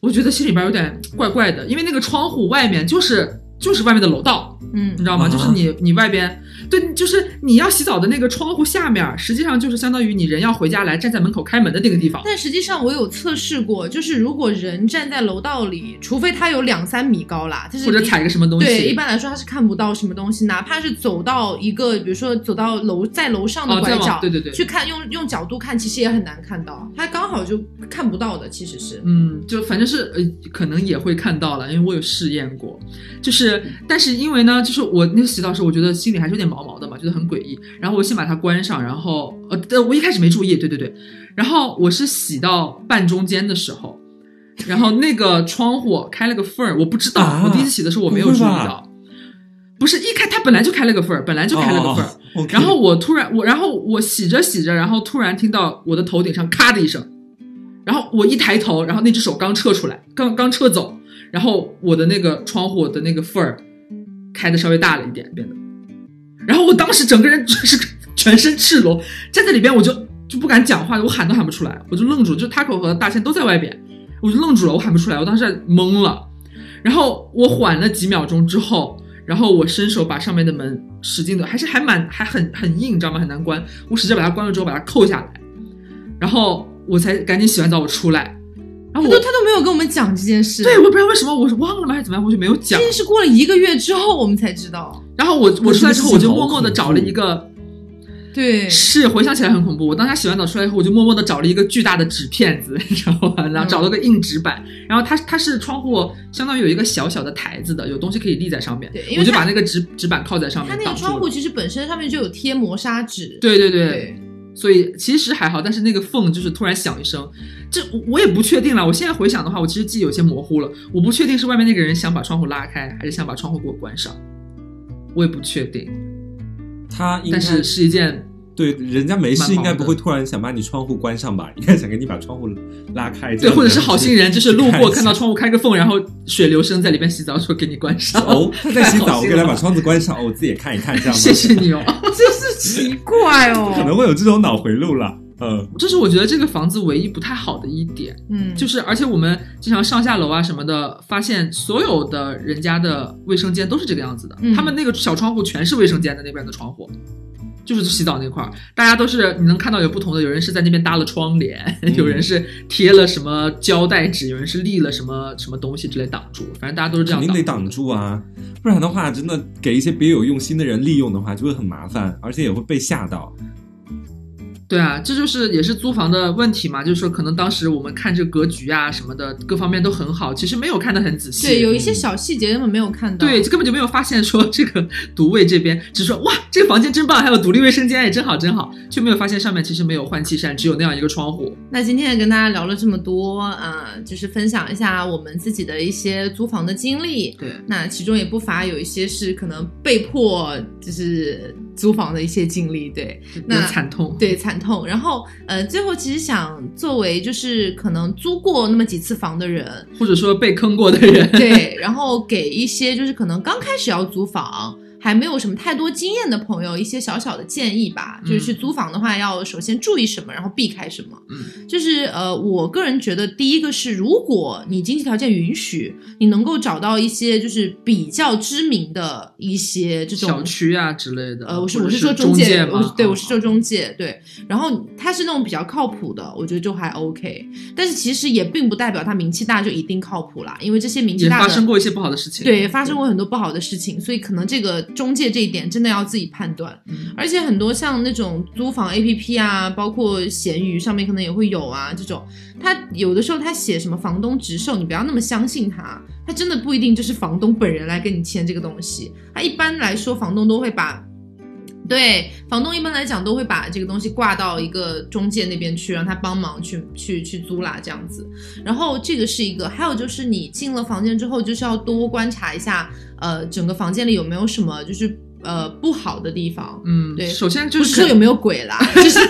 我觉得心里边有点怪怪的，因为那个窗户外面就是就是外面的楼道，嗯你知道吗？啊就是你你外边，对，就是你要洗澡的那个窗户下面，实际上就是相当于你人要回家来站在门口开门的那个地方。但实际上我有测试过，就是如果人站在楼道里，除非他有两三米高啦，或者一踩个什么东西，对，一般来说他是看不到什么东西，哪怕是走到一个，比如说走到楼在楼上的拐角，往对对对，去看用用角度看，其实也很难看到，他刚好就看不到的，其实是。嗯，就反正是呃，可能也会看到了，因为我有试验过，就是，但是因为呢，就是我那个洗澡时，我觉得心里还是有点毛毛毛的嘛，觉得很诡异。然后我先把它关上，然后呃，呃我一开始没注意，对对对，然后我是洗到半中间的时候，然后那个窗户开了个缝儿，我不知道，啊我第一次洗的时候我没有注意到，不是一开它本来就开了个缝儿，本来就开了个缝儿。然后我突然我，然后我洗着洗着，然后突然听到我的头顶上咔的一声，然后我一抬头，然后那只手刚撤出来，刚刚撤走，然后我的那个窗户的那个缝儿开的稍微大了一点，变得，然后我当时整个人就 是全身赤裸站在里边，我就就不敢讲话，我喊都喊不出来，我就愣住，就 Taco 和大仙都在外边，我就愣住了，我喊不出来，我当时懵了，然后我缓了几秒钟之后。然后我伸手把上面的门使劲的，还是还蛮还很很硬，你知道吗？很难关。我使劲把它关了之后，把它扣下来，然后我才赶紧洗完澡我出来。然后他都他都没有跟我们讲这件事，对，我不知道为什么我是忘了吗还是怎么样，我就没有讲这。件事过了一个月之后我们才知道。然后我我出来之后，我就默默的找了一个，对，是回想起来很恐怖。我当时洗完澡出来以后，我就默默的找了一个巨大的纸片子，你知道吗？然后找了个硬纸板，然后它它是窗户相当于有一个小小的台子的，有东西可以立在上面对因，为我就把那个纸纸板靠在上面它那。个窗户其实本身上面就有贴磨砂纸。对对对，对，所以其实还好，但是那个缝就是突然响一声，这我我也不确定了。我现在回想的话，我其实记忆有些模糊了，我不确定是外面那个人想把窗户拉开，还是想把窗户给我关上，我也不确定。他应该但是是一件对人家没事，应该不会突然想把你窗户关上吧？应该想给你把窗户拉开，对，或者是好心人，就是路过看到窗。户开个缝，然后水流声在里边洗澡，说给你关上。哦，他在洗澡，我给他把窗子关上，哦我自己也看一看，这样吗？谢谢你哦。就 是奇怪哦。可能会有这种脑回路了。嗯，这是我觉得这个房子唯一不太好的一点。嗯，就是，而且我们经常上下楼啊什么的，发现所有的人家的卫生间都是这个样子的。嗯他们那个小窗户全是卫生间的那边的窗户，就是洗澡那块儿，大家都是你能看到有不同的，有人是在那边搭了窗帘，嗯 有人是贴了什么胶带纸，有人是立了什么什么东西之类挡住，反正大家都是这样肯定得挡挡住啊，不然的话，真的给一些别有用心的人利用的话，就会很麻烦，而且也会被吓到。对啊，这就是也是租房的问题嘛，就是说可能当时我们看这格局啊什么的，各方面都很好，其实没有看得很仔细。对，有一些小细节根本没有看到。对，根本就没有发现说这个独卫这边，只说哇这个房间真棒，还有独立卫生间也真好真好，就没有发现上面其实没有换气扇，只有那样一个窗户。那今天也跟大家聊了这么多啊、就是分享一下我们自己的一些租房的经历。对，那其中也不乏有一些是可能被迫就是租房的一些经历。对，那有惨痛。对，惨痛。然后，呃，最后其实想作为就是可能租过那么几次房的人，或者说被坑过的人，对，然后给一些就是可能刚开始要租房。还没有什么太多经验的朋友，一些小小的建议吧，就是去租房的话，要首先注意什么，然后避开什么。嗯，就是呃，我个人觉得，第一个是，如果你经济条件允许，你能够找到一些就是比较知名的一些这种小区啊之类的。呃，我是我是说中介，嘛我对我是哦说中介，对。然后他是那种比较靠谱的，我觉得就还 OK。但是其实也并不代表他名气大就一定靠谱啦，因为这些名气大的发生过一些不好的事情。对，发生过很多不好的事情，所以可能这个中介这一点真的要自己判断。嗯而且很多像那种租房 APP 啊，包括闲鱼上面可能也会有啊，这种他有的时候他写什么房东直售，你不要那么相信他，他真的不一定就是房东本人来跟你签这个东西。他一般来说，房东都会把。对，房东一般来讲都会把这个东西挂到一个中介那边去，让他帮忙去去去租啦，这样子。然后这个是一个，还有就是你进了房间之后，就是要多观察一下，呃，整个房间里有没有什么就是呃不好的地方。嗯，对首先就不是说有没有鬼啦，就是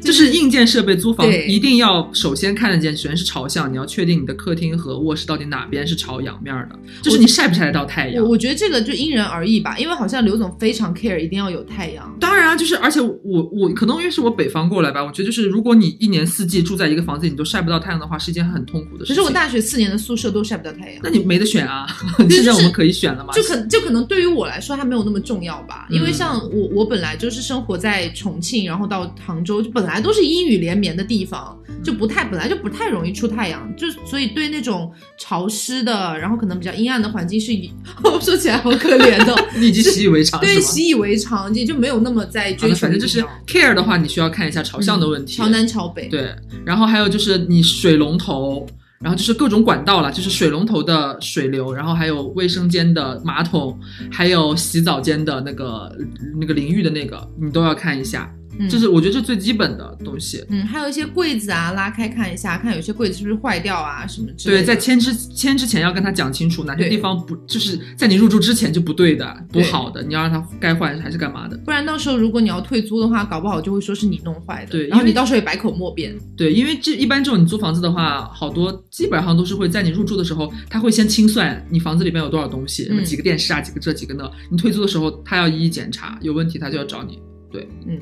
就是硬件设备租房一定要首先看得见，首先是朝向，你要确定你的客厅和卧室到底哪边是朝阳面的，就是你晒不晒得到太阳我。我觉得这个就因人而异吧，因为好像刘总非常 care 一定要有太阳。当然啊，就是而且我我可能因为是我北方过来吧，我觉得就是如果你一年四季住在一个房子里，你都晒不到太阳的话，是一件很痛苦的事情。可是我大学四年的宿舍都晒不到太阳那。你没得选啊，就是现在我们可以选了吗？就可就可能对于我来说，它没有那么重要吧，因为嗯。像我我本来就是生活在重庆，然后到杭州，就本来都是阴雨连绵的地方，就不太本来就不太容易出太阳，就所以对那种潮湿的，然后可能比较阴暗的环境是以，说起来好可怜的，你已经习以为常，对，习以为常，也就没有那么在追求反正就是 care 的话，你需要看一下朝向的问题。朝南朝北，对，然后还有就是你水龙头，然后就是各种管道了，就是水龙头的水流，然后还有卫生间的马桶，还有洗澡间的那个那个淋浴的那个，你都要看一下。嗯这是我觉得这最基本的东西。嗯，还有一些柜子啊，拉开看一下，看有些柜子是不是坏掉啊，什么之类的。对，在签之签之前要跟他讲清楚哪些地方不，就是在你入住之前就不对的、不好的，你要让他该换还是干嘛的？不然到时候如果你要退租的话，搞不好就会说是你弄坏的，对然后你到时候也百口莫辩。对，因为这一般这种你租房子的话，好多基本上都是会在你入住的时候，他会先清算你房子里面有多少东西，什么嗯几个电视啊，几个这几个那。你退租的时候，他要一一检查，有问题他就要找你。对嗯，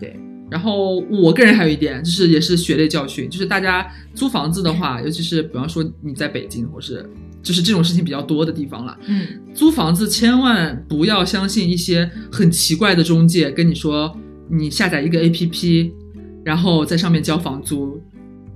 对，然后我个人还有一点，就是也是血泪教训，就是大家租房子的话，尤其是比方说你在北京或是就是这种事情比较多的地方了，嗯，租房子千万不要相信一些很奇怪的中介跟你说，你下载一个 APP，然后在上面交房租，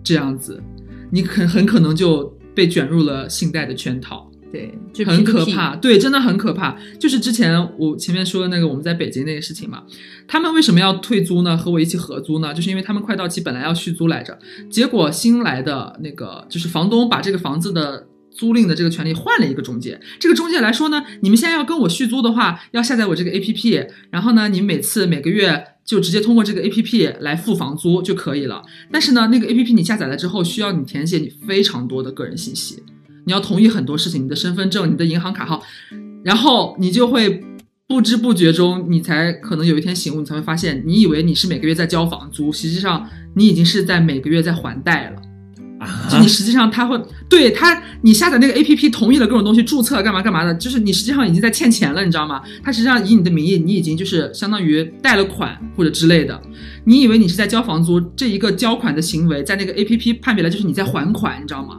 这样子，你很很可能就被卷入了信贷的圈套。对，就很可怕，。对，真的很可怕。就是之前我前面说的那个我们在北京那个事情嘛，他们为什么要退租呢？和我一起合租呢？就是因为他们快到期本来要续租来着，结果新来的那个就是房东把这个房子的。租赁的这个权利换了一个中介，这个中介来说呢，你们现在要跟我续租的话，要下载我这个 APP，然后呢，你每次每个月就直接通过这个 APP 来付房租就可以了。但是呢，那个 APP 你下载了之后，需要你填写你非常多的个人信息，你要同意很多事情，你的身份证、你的银行卡号，然后你就会不知不觉中，你才可能有一天醒悟，你才会发现，你以为你是每个月在交房租，实际上你已经是在每个月在还贷了。啊就你实际上他会对他，你下载那个 A P P 同意了各种东西，注册干嘛干嘛的，就是你实际上已经在欠钱了，你知道吗？他实际上以你的名义，你已经就是相当于贷了款或者之类的。你以为你是在交房租，这一个交款的行为，在那个 A P P 判别来就是你在还款，你知道吗？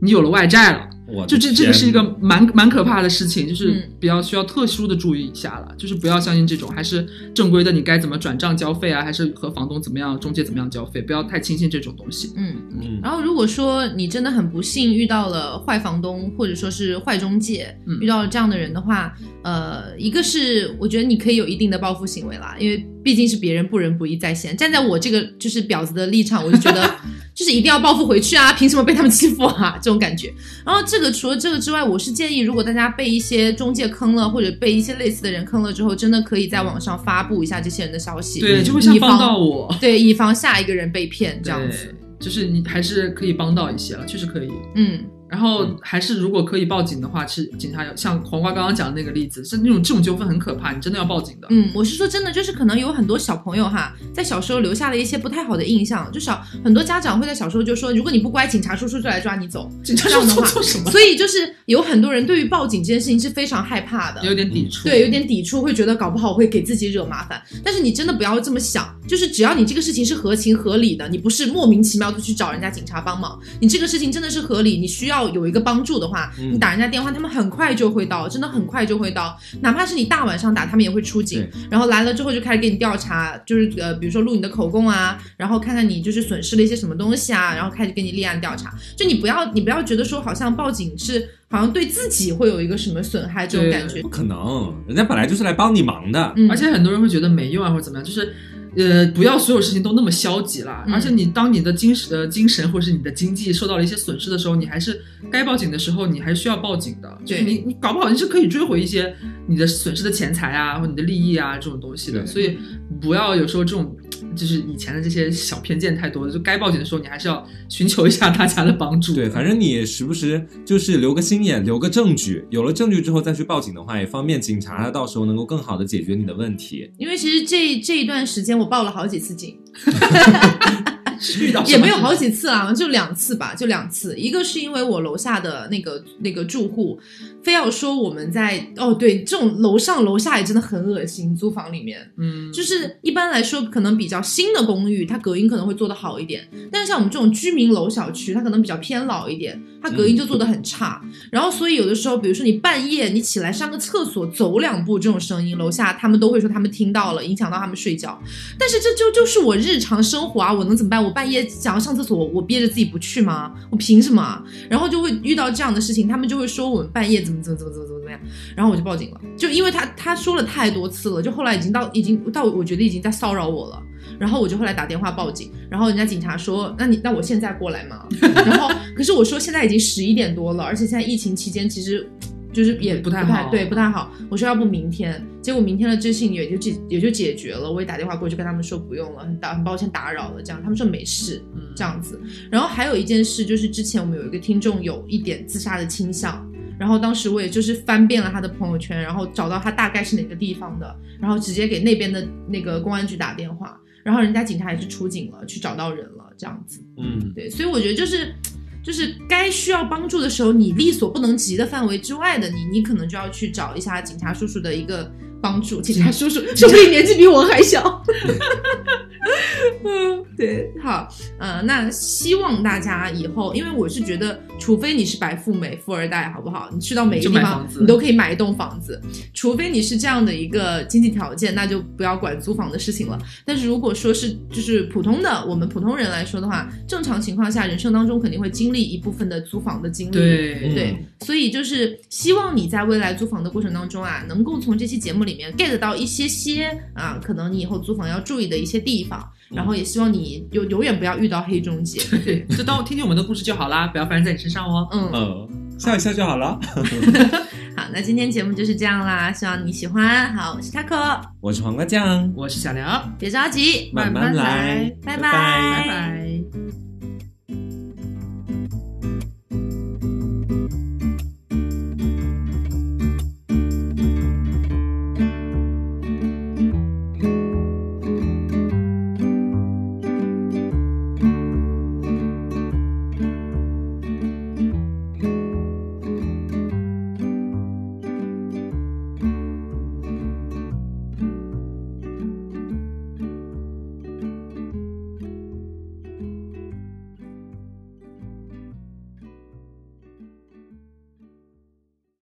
你有了外债了。我就这这个是一个蛮蛮可怕的事情，就是嗯比较需要特殊的注意一下了，就是不要相信这种，还是正规的，你该怎么转账交费啊，还是和房东怎么样、中介怎么样交费，不要太轻信这种东西。嗯。嗯，然后，如果说你真的很不幸遇到了坏房东，或者说是坏中介，嗯遇到了这样的人的话，呃，一个是我觉得你可以有一定的报复行为啦，因为毕竟是别人不仁不义在先。站在我这个就是婊子的立场，我就觉得 就是一定要报复回去啊，凭什么被他们欺负啊？这种感觉。然后这个除了这个之外，我是建议，如果大家被一些中介坑了，或者被一些类似的人坑了之后，真的可以在网上发布一下这些人的消息，对，就会像以防帮到我对，以防下一个人被骗这样子。就是你还是可以帮到一些了，确实可以。嗯。然后还是如果可以报警的话，是警察要像黄瓜刚刚讲的那个例子，是那种这种纠纷很可怕，你真的要报警的。嗯，我是说真的，就是可能有很多小朋友哈，在小时候留下了一些不太好的印象，就小很多家长会在小时候就说，如果你不乖，警察叔叔就来抓你走。警察这样的话说做什么？所以就是有很多人对于报警这件事情是非常害怕的，有点抵触。对，有点抵触，会觉得搞不好会给自己惹麻烦。但是你真的不要这么想，就是只要你这个事情是合情合理的，你不是莫名其妙的去找人家警察帮忙，你这个事情真的是合理，你需要有一个帮助的话，嗯你打人家电话，他们很快就会到，真的很快就会到，哪怕是你大晚上打，他们也会出警。然后来了之后就开始给你调查，就是呃，比如说录你的口供啊，然后看看你就是损失了一些什么东西啊，然后开始给你立案调查。就你不要你不要觉得说好像报警是好像对自己会有一个什么损害这种感觉不。可能，人家本来就是来帮你忙的。嗯，而且很多人会觉得没用啊，或者怎么样，就是。呃，不要所有事情都那么消极啦。嗯而且你当你的精神、呃、精神或者是你的经济受到了一些损失的时候，你还是该报警的时候，你还是需要报警的。就是你你搞不好你是可以追回一些你的损失的钱财啊，或者你的利益啊这种东西的。所以不要有时候这种就是以前的这些小偏见太多了，就该报警的时候，你还是要寻求一下大家的帮助。对，反正你时不时就是留个心眼，留个证据，有了证据之后再去报警的话，也方便警察他到时候能够更好的解决你的问题。因为其实这这一段时间我报了好几次警，是 遇到什么也没有好几次啊，就两次吧，就两次。一个是因为我楼下的那个那个住户非要说我们在哦，对，这种楼上楼下也真的很恶心，租房里面。嗯，就是一般来说，可能比较新的公寓，它隔音可能会做得好一点。但是像我们这种居民楼小区，它可能比较偏老一点，它隔音就做得很差。然后所以有的时候，比如说你半夜你起来上个厕所，走两步这种声音，楼下他们都会说他们听到了，影响到他们睡觉。但是这就就是我日常生活啊，我能怎么办？我半夜想要上厕所，我我憋着自己不去吗？我凭什么啊？然后就会遇到这样的事情，他们就会说我们半夜怎么怎么怎么怎么怎么怎么样，然后我就报警了，就因为他他说了太多次了，就后来已经到已经到我觉得已经在骚扰我了。然后我就后来打电话报警，然后人家警察说：“那你那我现在过来吗？”然后可是我说现在已经十一点多了，而且现在疫情期间其实就是也不太好对，不太好。我说要不明天，结果明天的这事情也就解也就解决了。我也打电话过去跟他们说不用了，很打很抱歉打扰了，这样他们说没事，嗯这样子。然后还有一件事就是之前我们有一个听众有一点自杀的倾向。然后当时我也就是翻遍了他的朋友圈，然后找到他大概是哪个地方的，然后直接给那边的那个公安局打电话，然后人家警察也是出警了，去找到人了，这样子。嗯，对，所以我觉得就是，就是该需要帮助的时候，你力所不能及的范围之外的你，你可能就要去找一下警察叔叔的一个帮助。警察叔叔说不定年纪比我还小。嗯，对，好，呃，那希望大家以后，因为我是觉得，除非你是白富美、富二代，好不好？你去到每个地方你都可以买一栋房子。除非你是这样的一个经济条件，那就不要管租房的事情了。但是如果说是就是普通的我们普通人来说的话，正常情况下，人生当中肯定会经历一部分的租房的经历。对对，所以就是希望你在未来租房的过程当中啊，能够从这期节目里面 get 到一些些啊，可能你以后租房要注意的一些地方。然后也希望你永永远不要遇到黑中介。对，就当我听听我们的故事就好啦，不要发生在你身上哦。嗯，呃，笑一笑就好了。好，那今天节目就是这样啦，希望你喜欢。好，我是 taco，我是黄瓜酱，我是小刘，别着急，慢慢来拜拜拜拜拜。